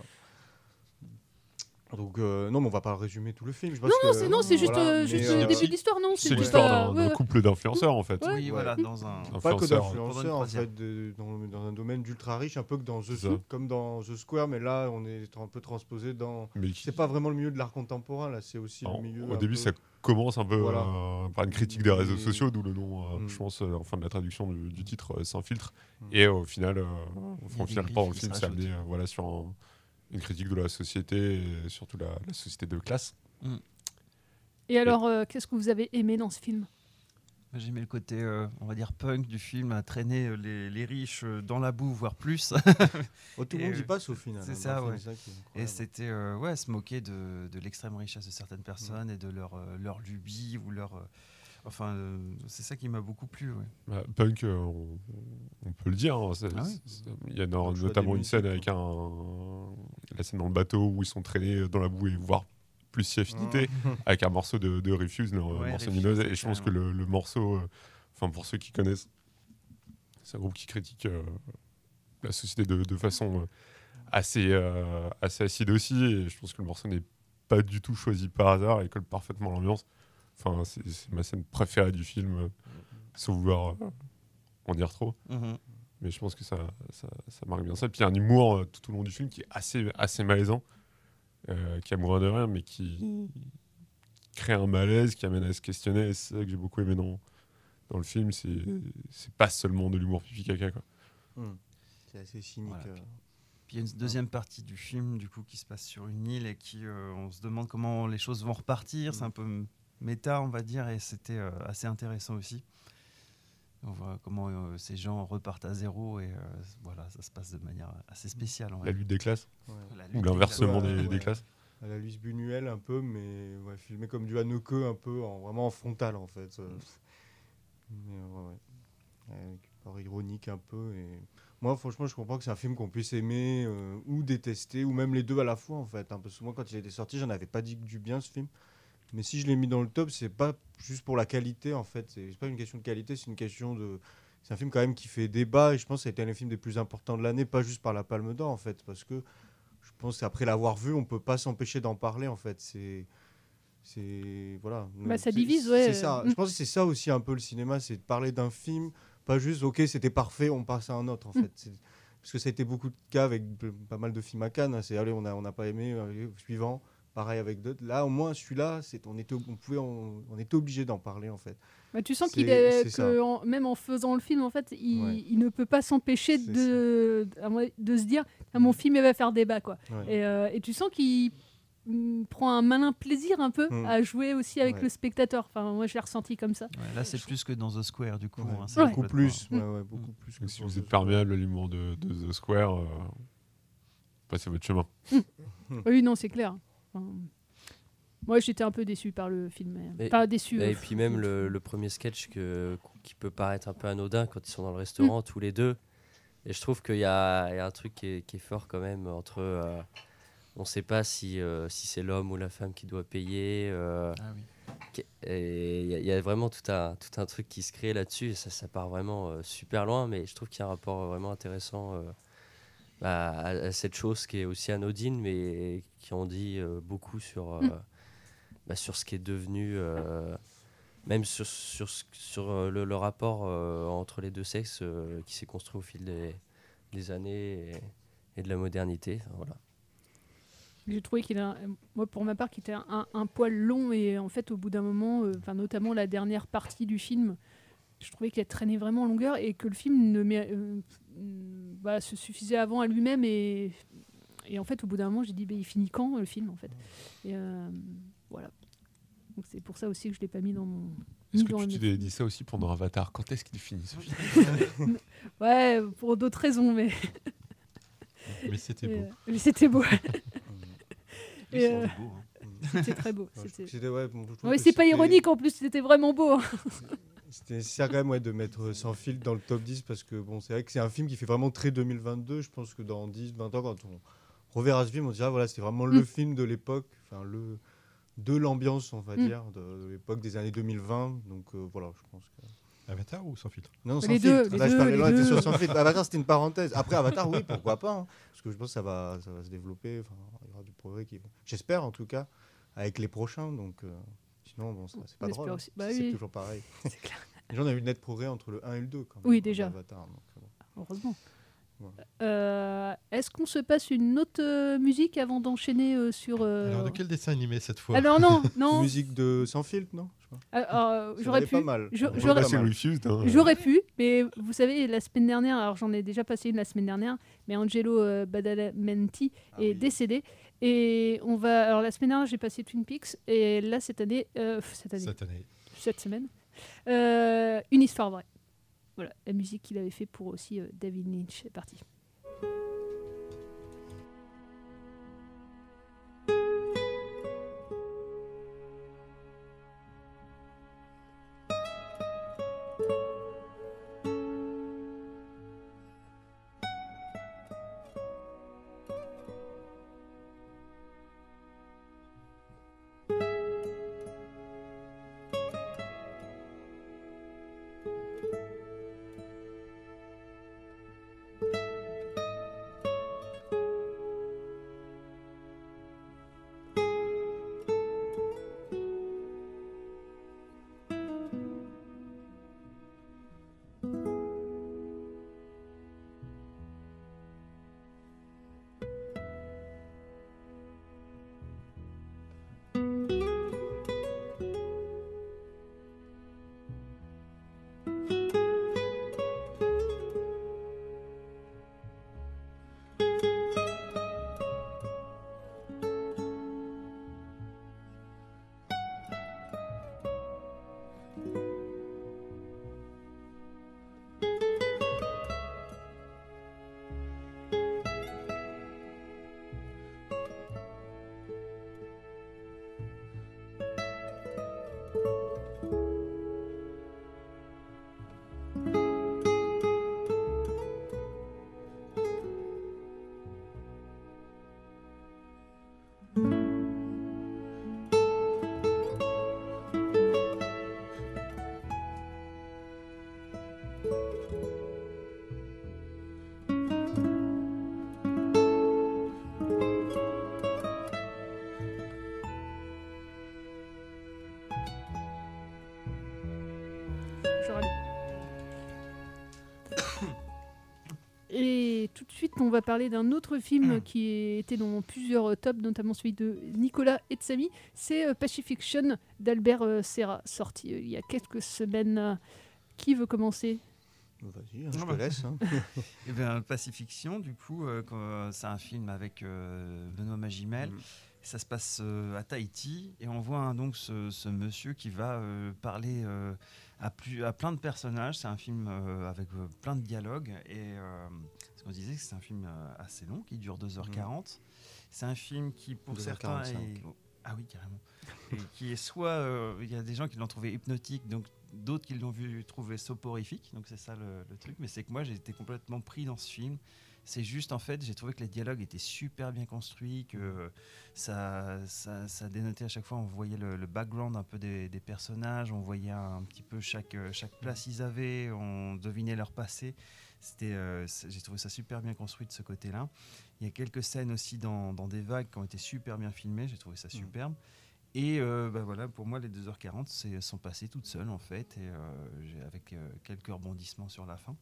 Donc euh, non, mais on va pas résumer tout le film. Je pense Non, non, que- c'est non, c'est juste, voilà, euh, juste euh, le début de l'histoire, non C'est l'histoire d'un ouais. couple d'influenceurs en fait. Ouais. Oui, voilà, dans un. Pas que d'influenceurs, en fait, de- dans, dans un domaine d'ultra riche, un peu que dans The C'est Soup, ça. comme dans The Square, mais là, on est un peu transposé dans. Mais qui- C'est pas vraiment le milieu de l'art contemporain, là, c'est aussi le milieu. au début, peu- ça commence un peu Voilà. euh, par une critique des réseaux Et- sociaux, d'où le nom, euh, Mm. je pense, euh, enfin de la traduction du, du titre, euh, sans filtre. Mm. Et au final, des final, griffes pendant le film, c'est amené voilà, sur un- une critique de la société, et surtout la, la société de classe. Et alors euh, qu'est-ce que vous avez aimé dans ce film? J'ai aimé le côté, euh, on va dire, punk du film, à traîner euh, les, les riches euh, dans la boue, voire plus. Oh, tout le *laughs* monde y euh, passe au final, C'est hein, ça, ouais. ça Et c'était, euh, ouais, se moquer de, de l'extrême richesse de certaines personnes et de leur, euh, leur lubie ou leur. Enfin, euh, c'est ça qui m'a beaucoup plu, ouais. Bah, punk, euh, on, on peut le dire. hein, Ah oui. Il y a no- notamment une scène avec un, la scène dans le bateau où ils sont traînés dans la boue et voire plus si affinité avec un morceau de, de Refuse, le Ouais, morceau Refuse. Et je pense que le, le morceau, euh, enfin pour ceux qui connaissent, c'est un groupe qui critique euh, la société de, de façon euh, assez, euh, assez acide aussi. Et je pense que le morceau n'est pas du tout choisi par hasard et colle parfaitement l'ambiance. Enfin, c'est ma scène préférée du film, euh, sans vouloir euh, en dire trop. Mhm. Mais je pense que ça, ça, ça marque bien ça. Puis il y a un humour euh, tout au long du film qui est assez, assez malaisant, euh, qui a mourir de rien, mais qui, crée un malaise qui amène à se questionner. Et c'est ça que j'ai beaucoup aimé dans, dans le film. C'est c'est pas seulement de l'humour pipi caca. Quoi. Hmm. C'est assez cynique. Voilà. euh. Puis il y a une deuxième partie du film du coup qui se passe sur une île et qui euh, on se demande comment les choses vont repartir. C'est un peu méta on va dire et c'était euh, assez intéressant aussi. On voit comment euh, ces gens repartent à zéro et euh, voilà ça se passe de manière assez spéciale. La lutte des classes Ouais. Ou l'inversement des, Ouais, des ouais. classes. À la Luis Buñuel un peu, mais ouais, filmé comme du Haneke un peu, en, vraiment en frontal en fait. Mais. Avec part ironique un peu. Et... Moi franchement je comprends que c'est un film qu'on puisse aimer euh, ou détester, ou même les deux à la fois en fait. Un peu souvent quand il était sorti j'en avais pas dit que du bien ce film. Mais si je l'ai mis dans le top, c'est pas juste pour la qualité en fait. C'est pas une question de qualité, c'est une question de. C'est un film quand même qui fait débat et je pense que ça a été un des films des plus importants de l'année, pas juste par la Palme d'Or en fait, parce que je pense qu'après l'avoir vu, on peut pas s'empêcher d'en parler en fait. C'est. C'est. Voilà. Bah, ça divise, ouais. C'est ça. Je pense que c'est ça aussi un peu le cinéma, c'est de parler d'un film, pas juste, ok, c'était parfait, on passe à un autre en Mm. fait. Parce que ça a été beaucoup de cas avec p- pas mal de films à Cannes. hein. C'est allez, on n'a on n'a pas aimé, allez, suivant. Pareil avec d'autres. Là, au moins, celui-là, c'est- on était, on pouvait, on, on était obligé d'en parler en fait. Bah, tu sens qu'il est, que en- même en faisant le film, en fait, il, Ouais. il ne peut pas s'empêcher de, se dire ah, mon film il va faire débat quoi. Ouais. Et, euh, et tu sens qu'il mm, prend un malin plaisir un peu Mm. à jouer aussi avec Ouais. le spectateur. Enfin, moi je l'ai ressenti comme ça. Ouais, là c'est plus que dans The Square du coup. Ouais. hein. Beaucoup plus, ouais, ouais, beaucoup plus. que Si vous êtes perméable à l'humour de, de The Square, euh, passez votre chemin. Oui, non, c'est clair. Enfin, moi j'étais un peu déçu par le film. mais- Et- Pas déçu. Et euh, puis même le, le premier sketch que, qui peut paraître un peu anodin quand ils sont dans le restaurant tous les deux. Et je trouve qu'il y a, il y a un truc qui est, qui est fort quand même entre. euh, on ne sait pas si, euh, si c'est l'homme ou la femme qui doit payer. euh, Ah oui. Et il y, a- il y a vraiment tout un, tout un truc qui se crée là-dessus. Ça, ça part vraiment euh, super loin. Mais je trouve qu'il y a un rapport vraiment intéressant à, à cette chose qui est aussi anodine, mais qui en dit euh, beaucoup sur, euh, Mm. bah, sur ce qui est devenu. euh, même sur, sur, le, le rapport entre les deux sexes qui s'est construit au fil des, des années et, et de la modernité. Voilà. J'ai trouvé qu'il a, moi pour ma part, qu'il était un, un poil long et en fait au bout d'un moment, enfin notamment la dernière partie du film, je trouvais qu'il a traîné vraiment en longueur et que le film ne mé- euh, bah, se suffisait avant à lui-même et, et en fait au bout d'un moment j'ai dit bah, il finit quand le film en fait? Et euh, voilà donc c'est pour ça aussi que je l'ai pas mis dans mon Est-ce que tu t'es dit ça aussi pendant Avatar Quand est-ce qu'il finit ce film? *laughs* Ouais pour d'autres raisons mais Mais c'était beau. euh, mais c'était beau *laughs* Et, c'est euh, beau, hein. c'était très beau Ouais, c'était ouais, bon, c'est pas ironique en plus c'était vraiment beau hein. *laughs* C'était nécessaire quand même ouais, de mettre Sans filtre dans le top 10 parce que bon, c'est vrai que c'est un film qui fait vraiment très 2022. Je pense que dans 10, 20 ans, quand on reverra ce film, on dira voilà, c'était vraiment le Mm. film de l'époque, enfin le de l'ambiance, on va Mm. dire, de, de l'époque des années 2020. Donc euh, voilà, je pense que. Avatar ou sans filtre? Non, sans Les filtre. deux, les Là, je deux, parlais loin, sur sans filtre. Avatar, c'était une parenthèse. Après Avatar, oui, *laughs* pourquoi pas hein, Parce que je pense que ça va, ça va se développer. Il y aura du progrès qui. J'espère en tout cas avec les prochains. Donc euh, sinon, bon, ça- c'est pas On drôle. espère hein. aussi. Bah c'est oui. toujours pareil. *laughs* C'est clair. Les gens ont eu net progrès entre le 1 et le 2 quand même. Oui, déjà. Avatar, donc, euh, bon. Heureusement. Ouais. Euh, Est-ce qu'on se passe une autre euh, musique avant d'enchaîner euh, sur. euh, Alors, de quel dessin animé cette fois? Alors non, *laughs* non. Musique de sans filtre, non. Ah, j'aurais pu. pas mal. J'aurais pu, mais vous savez, la semaine dernière, alors j'en ai déjà passé une la semaine dernière, mais Angelo euh, Badalamenti Ah est décédé. Et on va. Alors la semaine dernière, j'ai passé Twin Peaks, et là, cette année. euh, cette année. Cette année. Cette semaine. Euh, une histoire vraie. Voilà, la musique qu'il avait fait pour aussi euh, David Lynch. C'est parti. Suite, on va parler d'un autre film qui était dans plusieurs euh, tops, notamment celui de Nicolas Etsami. C'est euh, Pacifiction d'Albert euh, Serra, sorti euh, il y a quelques semaines. Qui veut commencer? Vas-y, hein, je te laisse. hein. *laughs* Eh bien, Pacifiction, du coup, euh, quand, c'est un film avec euh, Benoît Magimel. Ça se passe euh, à Tahiti et on voit hein, donc ce, ce monsieur qui va euh, parler euh, à, plus, à plein de personnages. C'est un film euh, avec euh, plein de dialogues et qu'on disait, que c'est un film euh, assez long qui dure 2h40. C'est un film qui, pour 2h45. certains, est... ah oui carrément, et qui est soit euh, il y a des gens qui l'ont trouvé hypnotique, donc d'autres qui l'ont vu trouver soporifique. Donc c'est ça le, le truc. Mais c'est que moi j'ai été complètement pris dans ce film. C'est juste en fait, j'ai trouvé que les dialogues étaient super bien construits, que ça, ça, ça dénotait à chaque fois. On voyait le, le background un peu des, des personnages, on voyait un, petit peu chaque, euh, chaque place ils avaient, on devinait leur passé. C'était, euh, j'ai trouvé ça super bien construit de ce côté-là. Il y a quelques scènes aussi dans, dans des vagues qui ont été super bien filmées. J'ai trouvé ça superbe. Et euh, bah voilà, pour moi, les 2h40 c'est- sont passées toutes seules en fait, et euh, avec euh, quelques rebondissements sur la fin.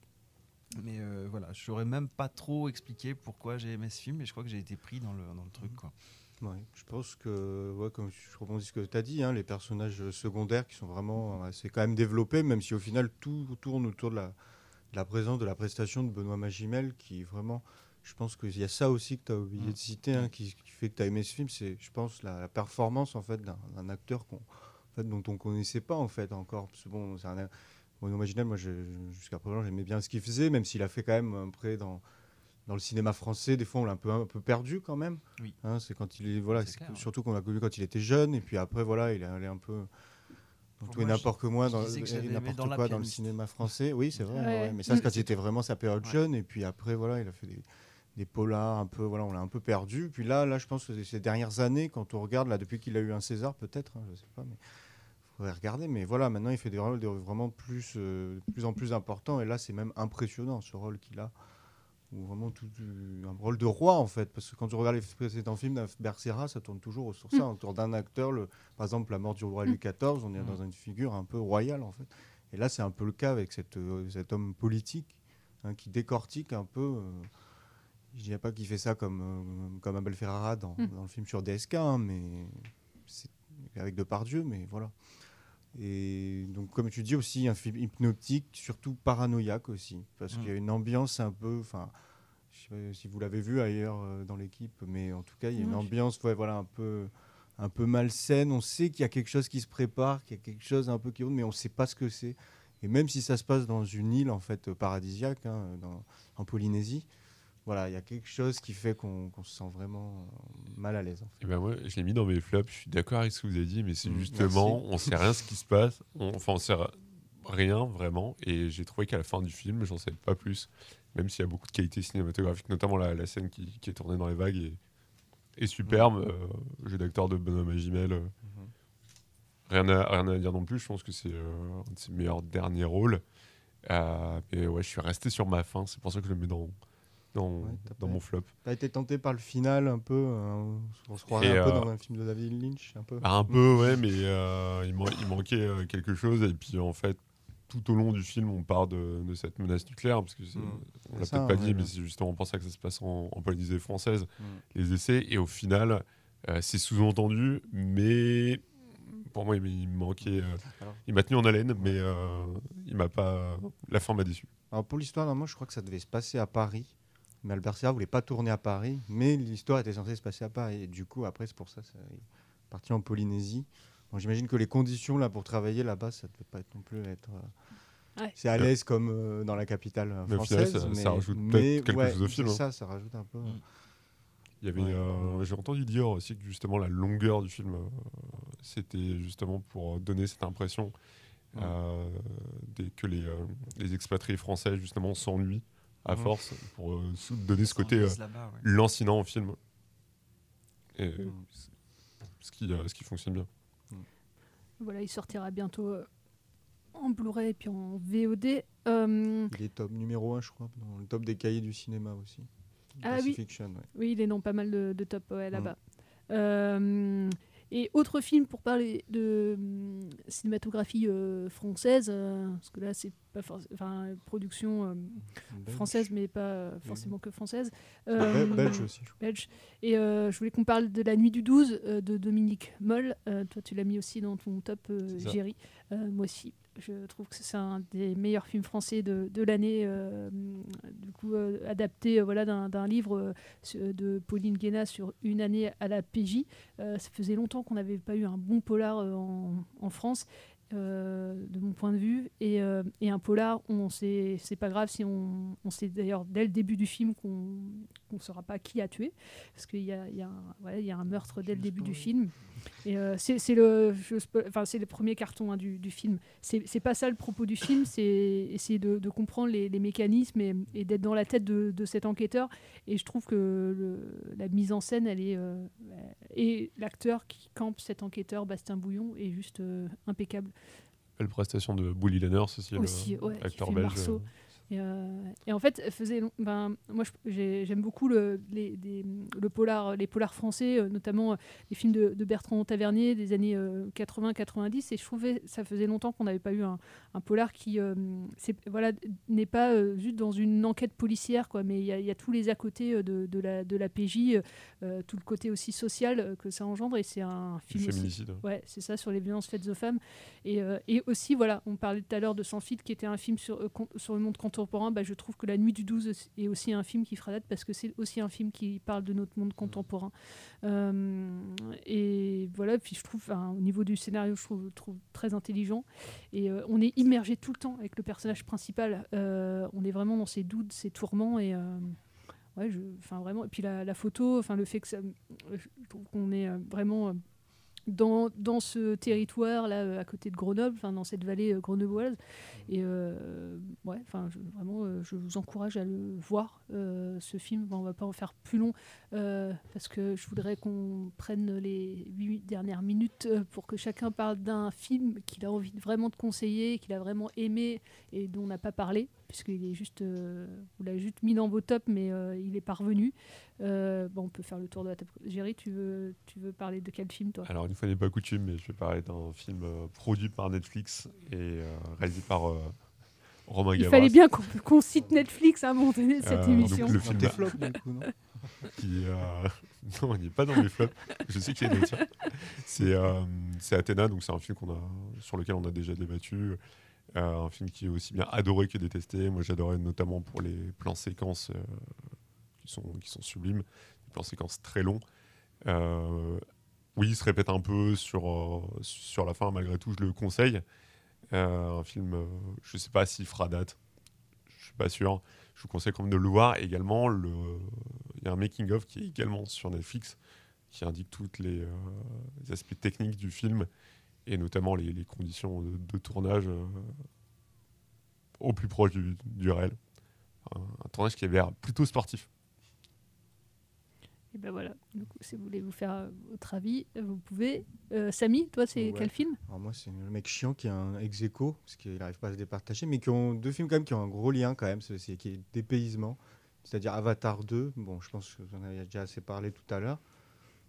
Mais euh, voilà, je saurais même pas trop expliquer pourquoi j'ai aimé ce film, mais je crois que j'ai été pris dans le, dans le truc. Quoi. Ouais, je pense que, ouais, comme je rebondis ce que tu as dit, hein, les personnages secondaires qui sont vraiment assez quand même développés, même si au final tout tourne autour de la, de la présence, de la prestation de Benoît Magimel, qui vraiment, je pense qu'il y a ça aussi que tu as oublié de citer, hein, qui, qui fait que tu as aimé ce film, c'est, je pense, la, la performance en fait d'un, d'un acteur qu'on, en fait, dont on connaissait pas en fait encore. Parce que bon, c'est un, Benoît Magimel, moi, jusqu'à présent, j'aimais bien ce qu'il faisait, même s'il a fait quand même après dans dans le cinéma français, des fois, on l'a un peu, un peu perdu quand même. Oui. Hein, c'est quand il est voilà, clair, surtout qu'on l'a connu quand il était jeune, et puis après voilà, il est allé un peu dans tout et n'importe quoi dans, dans La quoi dans le cinéma français. Oui, c'est vrai. Ouais. ouais, mais ça, c'est quand Mm. c'était vraiment sa période Ouais. jeune, et puis après voilà, il a fait des, des polars un peu, voilà, on l'a un peu perdu. Puis là, là, je pense que ces dernières années, quand on regarde là, depuis qu'il a eu un César, peut-être, hein, je sais pas, mais faudrait regarder. Mais voilà, maintenant, il fait des rôles vraiment plus, euh, de plus en plus importants, et là, c'est même impressionnant ce rôle qu'il a ou vraiment tout, euh, un rôle de roi en fait parce que quand tu regardes les précédents films d'Albert Serra ça tourne toujours sur ça Mm. autour d'un acteur le, par exemple la mort du roi Louis XIV on est dans une figure un peu royale en fait et là c'est un peu le cas avec cette, euh, cet homme politique hein, qui décortique un peu euh, je dirais pas qu'il fait ça comme comme Abel Ferrara dans, Mm. dans le film sur DSK hein, mais c'est avec Depardieu mais voilà et donc, comme tu dis aussi, un film hypnotique, surtout paranoïaque aussi, parce Mm. qu'il y a une ambiance un peu, enfin, je sais pas si vous l'avez vu ailleurs euh, dans l'équipe, mais en tout cas, il y a une je- ambiance, ouais, voilà, un peu, un peu malsaine. On sait qu'il y a quelque chose qui se prépare, qu'il y a quelque chose un peu qui mais on ne sait pas ce que c'est. Et même si ça se passe dans une île en fait paradisiaque, hein, dans- en Polynésie, voilà, il y a quelque chose qui fait qu'on se sent vraiment euh, mal à l'aise. en fait. Et ben moi, je l'ai mis dans mes flops. Je suis d'accord avec ce que vous avez dit, mais c'est Mm, justement, merci. on sait rien ce qui se passe. On, enfin, on sait rien vraiment. Et j'ai trouvé qu'à la fin du film, j'en savais pas plus. Même s'il y a beaucoup de qualité cinématographique, notamment la, la scène qui, qui est tournée dans les vagues est, est superbe. Mm. Euh, jeu d'acteur de Benoît Magimel. euh, rien, à, rien à dire non plus. Je pense que c'est euh, un de ses meilleurs derniers rôles. Euh, mais ouais, je suis resté sur ma fin. C'est pour ça que je le mets dans, dans, mon flop. T'as été tenté par le final un peu, euh, on se croirait Et, un peu euh, dans un film de David Lynch, un peu. Bah, un peu, ouais, *laughs* mais euh, il, man- il manquait quelque chose. Et puis, en fait, tout au long du film, on part de, de cette menace nucléaire, parce que c'est- Mm. on l'a peut-être pas dit, mais c'est justement pour ça que ça se passe en, en Polynésie française, Mm. les essais. Et au final, c'est sous-entendu, mais pour moi, il, manquait. euh, il m'a tenu en haleine, mais euh, il m'a pas. La fin m'a déçu. Alors pour l'histoire, normalement, je crois que ça devait se passer à Paris. Mais Albert Serra voulait pas tourner à Paris, mais l'histoire était censée se passer à Paris. Et du coup, après, c'est pour ça, ça parti en Polynésie. Bon, J'imagine que les conditions là pour travailler là-bas, ça devait pas être non plus être. euh, Ouais. C'est à l'aise comme euh, dans la capitale euh, Mais au final, française. ça- mais, ça rajoute mais quelque ouais, chose au film, hein. Ça, ça rajoute un peu. Il y avait, Ouais. euh, j'ai entendu dire aussi que justement la longueur du film, euh, c'était justement pour donner cette impression Ouais. euh, des- que les, euh, les expatriés français justement s'ennuient à force pour euh, donner ce côté euh, lancinant au film. Et ce, qui, euh, ce qui fonctionne bien. Voilà, il sortira bientôt euh, en Blu-ray et puis en VOD. Euh, Il est top numéro 1, je crois, dans le top des cahiers du cinéma aussi. Ah oui. Ouais. Oui, il est dans pas mal de, de top ouais, là-bas. Euh, Et autre film pour parler de hum, cinématographie euh, française, euh, parce que là c'est pas enfin production euh, française, mais pas forcément que française. Bel- belge aussi, je Belge. Et je voulais qu'on parle de La Nuit du 12 euh, de Dominique Moll. Toi, tu l'as mis aussi dans ton top. Géry. Moi aussi. Je trouve que c'est un des meilleurs films français de, de l'année, euh, du coup euh, adapté euh, voilà, d'un livre de Pauline Guéna sur une année à la PJ. Ça faisait longtemps qu'on n'avait pas eu un bon polar en, en France. de mon point de vue et, et un polar on c'est pas grave si on, on sait d'ailleurs dès le début du film qu'on ne saura pas qui a tué parce qu'il y a, y, un- ouais, il y a un meurtre dès le début du film et euh, c'est le enfin c'est le premier carton hein, du, du film c'est pas ça le propos du film c'est essayer de, de comprendre les, les mécanismes et, et d'être dans la tête de, de cet enquêteur et je trouve que le- la mise en scène elle est euh, et l'acteur qui campe cet enquêteur Bastien Bouillon est juste euh, impeccable Belle prestation de Bully Lanners aussi, aussi le ouais, qui acteur belge. Marceau. Et, euh, et en fait, faisait, ben, moi j'aime beaucoup le, les, des- le polar, les polars français, euh, notamment euh, les films de, de Bertrand Tavernier des années 80-90. Et je trouvais ça faisait longtemps qu'on n'avait pas eu un, un polar qui voilà, n'est pas juste dans une enquête policière, quoi, mais il y, a- il y a tous les à côté de, de la, de la PJ, tout le côté aussi social que ça engendre. Et c'est un film aussi-. Ouais, c'est ça, sur les violences faites aux femmes. Et, et aussi, voilà, on parlait tout à l'heure de Sans filtre, qui était un film sur le monde contemporain. Bah, je trouve que La Nuit du 12 est aussi un film qui fera date parce que c'est aussi un film qui parle de notre monde contemporain. Euh, et voilà, puis je trouve, au niveau du scénario, je trouve, trouve très intelligent. Et euh, on est immergé tout le temps avec le personnage principal. Euh, on est vraiment dans ses doutes, ses tourments. Et. Ouais, je, vraiment. Et puis la, la photo, enfin le fait que ça, je trouve qu'on est vraiment dans, dans ce territoire là euh, à côté de Grenoble, dans cette vallée euh, grenobloise. Et euh, ouais, enfin vraiment, je vous encourage à le voir ce film. Bon, on va pas en faire plus long parce que je voudrais qu'on prenne les huit dernières minutes pour que chacun parle d'un film qu'il a envie vraiment de conseiller, qu'il a vraiment aimé et dont on n'a pas parlé puisqu'il est juste, euh, vous l'avez juste mis dans vos tops, mais euh, il est parvenu. Euh, bon, on peut faire le tour de la table. Géry, tu veux, tu veux parler de quel film, toi? Alors, une fois n'est pas coutume, mais je vais parler d'un film euh, produit par Netflix et euh, réalisé par euh, Romain Il Gavras. fallait bien qu'on cite Netflix à un moment donné de cette Euh, donc émission. le film tes flops, du coup, non? *laughs* Qui, euh, *laughs* non, il n'est pas dans mes flops. Je sais qu'il est dans les tiens. C'est euh, c'est Athéna, donc c'est un film qu'on a, sur lequel on a déjà débattu. Euh, un film qui est aussi bien adoré que détesté. Moi, j'adorais notamment pour les plans séquences euh, qui, sont, qui sont sublimes, des plans séquences très longs. Euh, oui, il se répète un peu sur, sur la fin, malgré tout, je le conseille. Un film, je ne sais pas s'il fera date, je suis pas sûr. Je vous conseille quand même de le voir. Également, le- il y a un making-of qui est également sur Netflix, qui indique tous les, les aspects techniques du film, et notamment les, les conditions de, de tournage euh, au plus proche du, du réel. Un, un tournage qui avait l'air plutôt sportif. Et ben voilà. Donc, si vous voulez vous faire euh, votre avis, vous pouvez. Euh, Samy, toi, c'est Ouais. quel film? Alors moi, c'est le mec chiant qui a un ex aequo, parce qu'il n'arrive pas à se départager, mais qui ont deux films quand même qui ont un gros lien quand même, c'est c'est- qui est dépaysement, c'est-à-dire Avatar 2. Bon, je pense que vous en avez déjà assez parlé tout à l'heure,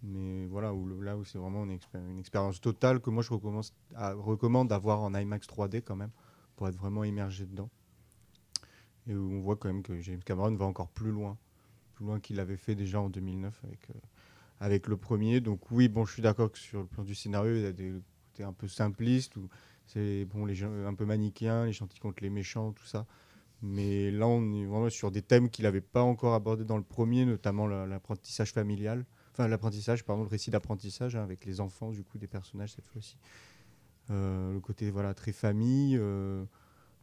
mais voilà là où c'est vraiment une, expé- une expérience totale que moi je recommande d'avoir en IMAX 3D quand même pour être vraiment immergé dedans. Et où on voit quand même que James Cameron va encore plus loin, plus loin qu'il l'avait fait déjà en 2009 avec, euh, avec le premier. Donc oui, bon, je suis d'accord que sur le plan du scénario, il y a des côtés un peu simplistes, c'est bon, les gens un peu manichéens, les gentils contre les méchants, tout ça. Mais là, on est vraiment sur des thèmes qu'il n'avait pas encore abordés dans le premier, notamment la- l'apprentissage familial. Enfin, l'apprentissage, pardon, le récit d'apprentissage hein, avec les enfants, du coup, des personnages cette fois-ci. Euh, le côté voilà très famille, euh,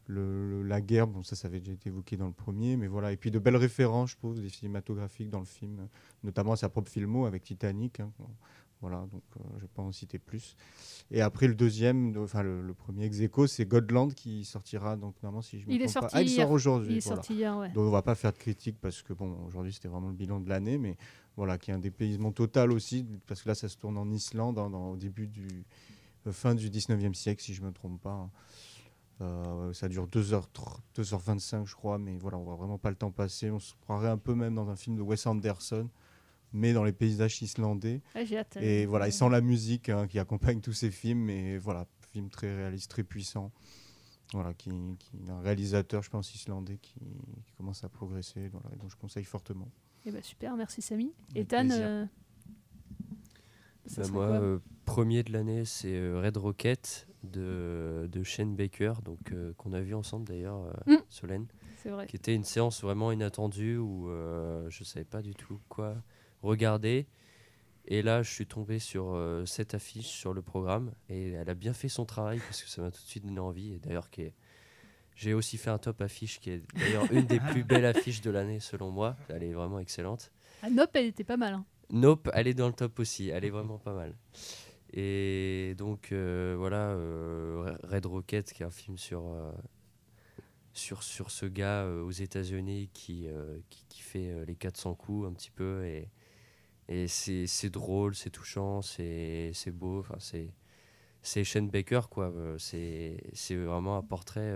le- le- la guerre, bon ça ça avait déjà été évoqué dans le premier, mais voilà et puis de belles références je trouve des cinématographiques dans le film, notamment à sa propre filmo avec Titanic, hein, voilà donc euh, je vais pas en citer plus. Et après le deuxième, de- enfin le, le premier ex c'est Godland qui sortira donc normalement si je me Il est trompe pas- sorti ah, il hier. sort aujourd'hui. Voilà. ouais. Donc on va pas faire de critique parce que bon aujourd'hui c'était vraiment le bilan de l'année, mais voilà qui est un dépaysement total aussi parce que là ça se tourne en Islande hein, dans- au début du euh, fin du 19e siècle si je me trompe pas. hein. Euh, ça dure 2h, 2h25 je crois, mais voilà, on voit vraiment pas le temps passer. On se croirait un peu même dans un film de Wes Anderson. mais dans les paysages islandais. Ouais, j'ai hâte, et voilà, et sans la musique hein, qui accompagne tous ces films, et voilà, film très réaliste, très puissant. Voilà, qui, qui un réalisateur, je pense, islandais qui, qui commence à progresser, voilà, et donc je conseille fortement. Eh ben, super, merci Samy. Avec Ethan, euh, ça Bah, moi, euh, premier de l'année, c'est euh, Red Rocket de, de Shane Baker, donc euh, qu'on a vu ensemble d'ailleurs, euh, Mm. Solène. C'est vrai. Qui était une séance vraiment inattendue où je savais pas du tout quoi regarder. Et là, je suis tombé sur cette affiche sur le programme et elle a bien fait son travail parce que ça m'a tout de suite donné envie. Et d'ailleurs, qui est- j'ai aussi fait un top affiche qui est d'ailleurs une des plus belles affiches de l'année selon moi. Elle est vraiment excellente. Ah, Nope, elle était pas mal. hein. Nope, elle est dans le top aussi, elle est vraiment pas mal. Et donc euh, voilà, euh, Red Rocket, qui est un film sur, euh, sur, sur ce gars euh, aux États-Unis qui, euh, qui, qui fait euh, les 400 coups un petit peu. Et, et c'est c'est drôle, c'est touchant, c'est c'est beau. Enfin, c'est c'est Shane Baker, quoi. C'est c'est vraiment un portrait.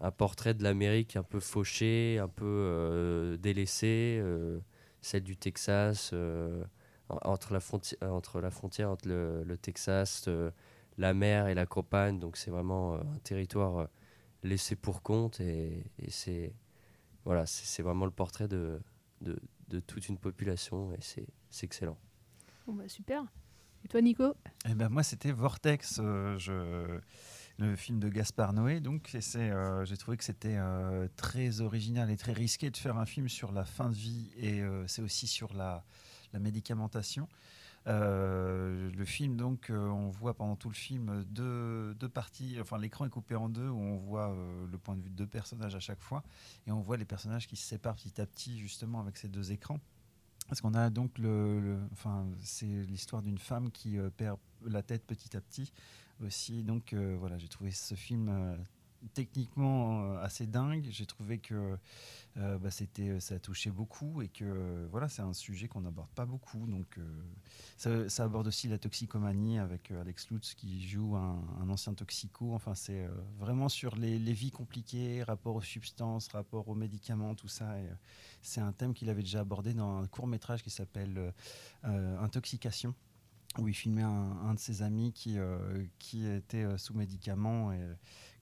Un portrait de l'Amérique un peu fauché, un peu euh, délaissé, euh, celle du Texas, euh, en- entre, la fronti- euh, entre la frontière entre le, le Texas, euh, la mer et la campagne. Donc c'est vraiment euh, un territoire euh, laissé pour compte et, et c'est voilà, c'est vraiment le portrait de, de, de toute une population et c'est c'est excellent. Bon, bah, super. Et toi, Nico? Eh ben moi, c'était Vortex, euh, je... le film de Gaspard Noé. Donc, euh, j'ai trouvé que c'était euh, très original et très risqué de faire un film sur la fin de vie et euh, c'est aussi sur la, la médicamentation. Le film, donc, on voit pendant tout le film deux, parties. Enfin, l'écran est coupé en deux où on voit le point de vue de deux personnages à chaque fois et on voit les personnages qui se séparent petit à petit, justement, avec ces deux écrans. Parce qu'on a donc le, enfin, c'est l'histoire d'une femme qui perd la tête petit à petit Donc euh, voilà, j'ai trouvé ce film euh, techniquement euh, assez dingue. J'ai trouvé que euh, bah, c'était, ça a touché beaucoup et que voilà, c'est un sujet qu'on n'aborde pas beaucoup. Donc ça, aborde aussi la toxicomanie avec Alex Lutz qui joue un, ancien toxico. Enfin, c'est vraiment sur les, vies compliquées, rapport aux substances, rapport aux médicaments, tout ça. C'est un thème qu'il avait déjà abordé dans un court métrage qui s'appelle Intoxication où il filmait un, un de ses amis qui, euh, qui était euh, sous médicaments et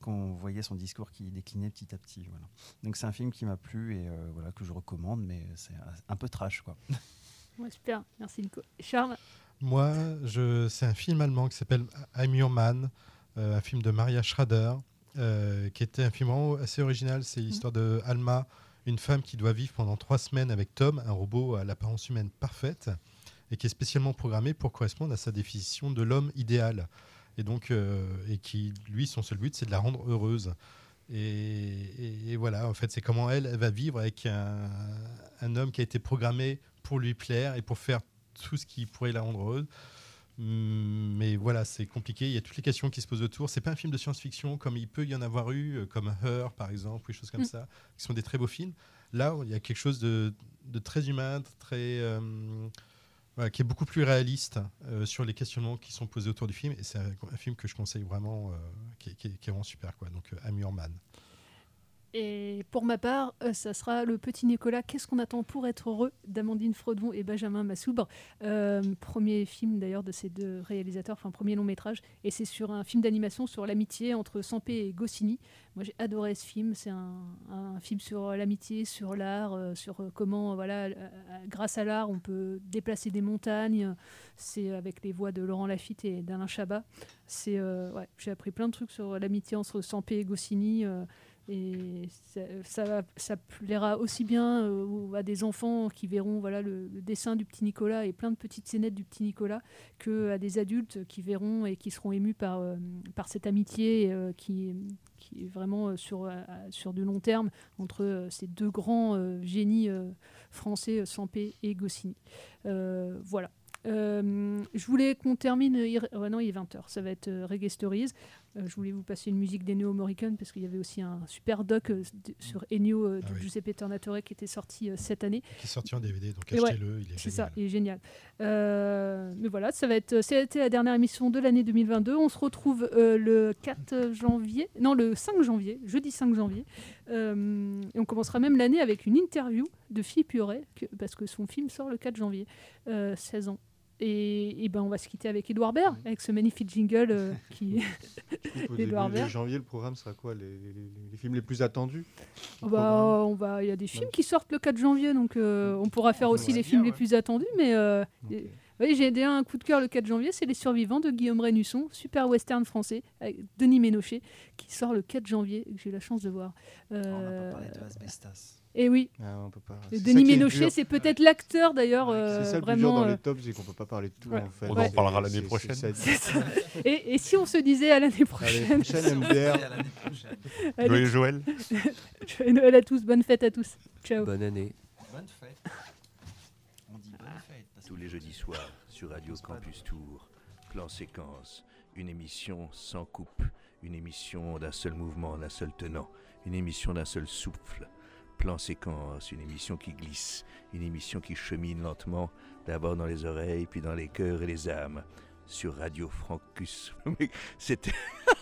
qu'on voyait son discours qui déclinait petit à petit. Voilà. Donc c'est un film qui m'a plu et euh, voilà, que je recommande, mais c'est un peu trash. Quoi. *laughs* Ouais, super, merci Nico. Charles? Moi, je, c'est un film allemand qui s'appelle I'm Your Man, euh, un film de Maria Schrader, euh, qui était un film assez original. C'est l'histoire de Alma, une femme qui doit vivre pendant trois semaines avec Tom, un robot à l'apparence humaine parfaite, et qui est spécialement programmé pour correspondre à sa définition de l'homme idéal. Et donc, euh, et qui, lui, son seul but, c'est de la rendre heureuse. Et, et- et voilà, en fait, c'est comment elle, elle va vivre avec un, un homme qui a été programmé pour lui plaire et pour faire tout ce qui pourrait la rendre heureuse. Hum, Mais voilà, c'est compliqué. Il y a toutes les questions qui se posent autour. C'est pas un film de science-fiction comme il peut y en avoir eu, euh, comme Her par exemple, ou des choses comme Mm. ça, qui sont des très beaux films. Là, il y a quelque chose de, de très humain, très euh, qui est beaucoup plus réaliste euh, sur les questionnements qui sont posés autour du film. Et c'est un, film que je conseille vraiment, euh, qui, est- vraiment super. Quoi. Donc, euh, I'm Your Man. Et pour ma part, euh, ça sera le petit Nicolas. Qu'est-ce qu'on attend pour être heureux d'Amandine Fredon et Benjamin Massoubre. Euh, premier film d'ailleurs de ces deux réalisateurs, enfin premier long métrage. Et c'est sur un film d'animation sur l'amitié entre Sampé et Goscinny. Moi j'ai adoré ce film. C'est un, film sur l'amitié, sur l'art, euh, sur comment, voilà, grâce à l'art, on peut déplacer des montagnes. C'est avec les voix de Laurent Lafitte et d'Alain Chabat. J'ai appris plein de trucs sur l'amitié entre Sampé et Goscinny. Et ça, ça, plaira aussi bien euh, à des enfants qui verront voilà, le, dessin du petit Nicolas et plein de petites scénettes du petit Nicolas que à des adultes qui verront et qui seront émus par, euh, par cette amitié euh, qui, qui est vraiment sur, sur du long terme entre ces deux grands génies français, Sampé et Goscinny. Voilà. Euh, je voulais qu'on termine. il- ouais, non, il est 20h. Ça va être euh, Reggae Stories. Euh, je voulais vous passer une musique d'Ennio Morricone parce qu'il y avait aussi un super doc euh, sur Ennio de Ah oui. Giuseppe Tornatore qui était sorti cette année. Qui est sorti en DVD, donc ouais, achetez-le, il est C'est ça, il est génial. Mais voilà, ça va être, c'était la dernière émission de l'année 2022. On se retrouve le 4 janvier, non le 5 janvier, jeudi 5 janvier. Et on commencera même l'année avec une interview de Philippe Huret, parce que son film sort le 4 janvier, euh, 16 ans. Et, et ben on va se quitter avec Edouard Baird, avec ce magnifique jingle euh, *laughs* qui *laughs* début Edouard Baird. janvier, le programme sera quoi les, les- les films les plus attendus bah, on va, il y a des films qui sortent le 4 janvier, donc euh, on pourra faire aussi les films les plus attendus. Mais euh, et- oui, j'ai déjà un coup de cœur le 4 janvier, c'est Les Survivants de Guillaume Rénusson, super western français avec Denis Ménochet, qui sort le 4 janvier, que j'ai eu la chance de voir. Euh, parlé de Asbestas. Et oui. Ah, on peut pas. Et C'est ça Denis Ménochet, c'est peut-être l'acteur d'ailleurs. euh, C'est ça le plus vraiment. dur dans euh, les tops, c'est qu'on peut pas parler de tout ouais. en fait. On en parlera l'année prochaine. ça. *laughs* Et, et si on se disait à l'année prochaine prochaine, MDR. À l'année prochaine. Allez. Joyeux Joël. *laughs* Joyeux Noël à tous, bonne fête à tous. Ciao. Bonne année. Bonne fête. On dit bonne fête. parce Tous les jeudis soirs sur Radio Campus Tour, plan séquence, une émission sans coupe, une émission d'un seul mouvement, d'un seul tenant, une émission d'un seul souffle. Plan séquence, une émission qui glisse, une émission qui chemine lentement, d'abord dans les oreilles, puis dans les cœurs et les âmes, sur Radio Francus. *laughs* Mais C'était.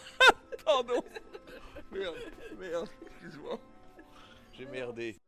*laughs* Pardon Merde, merde, excuse-moi. J'ai merdé.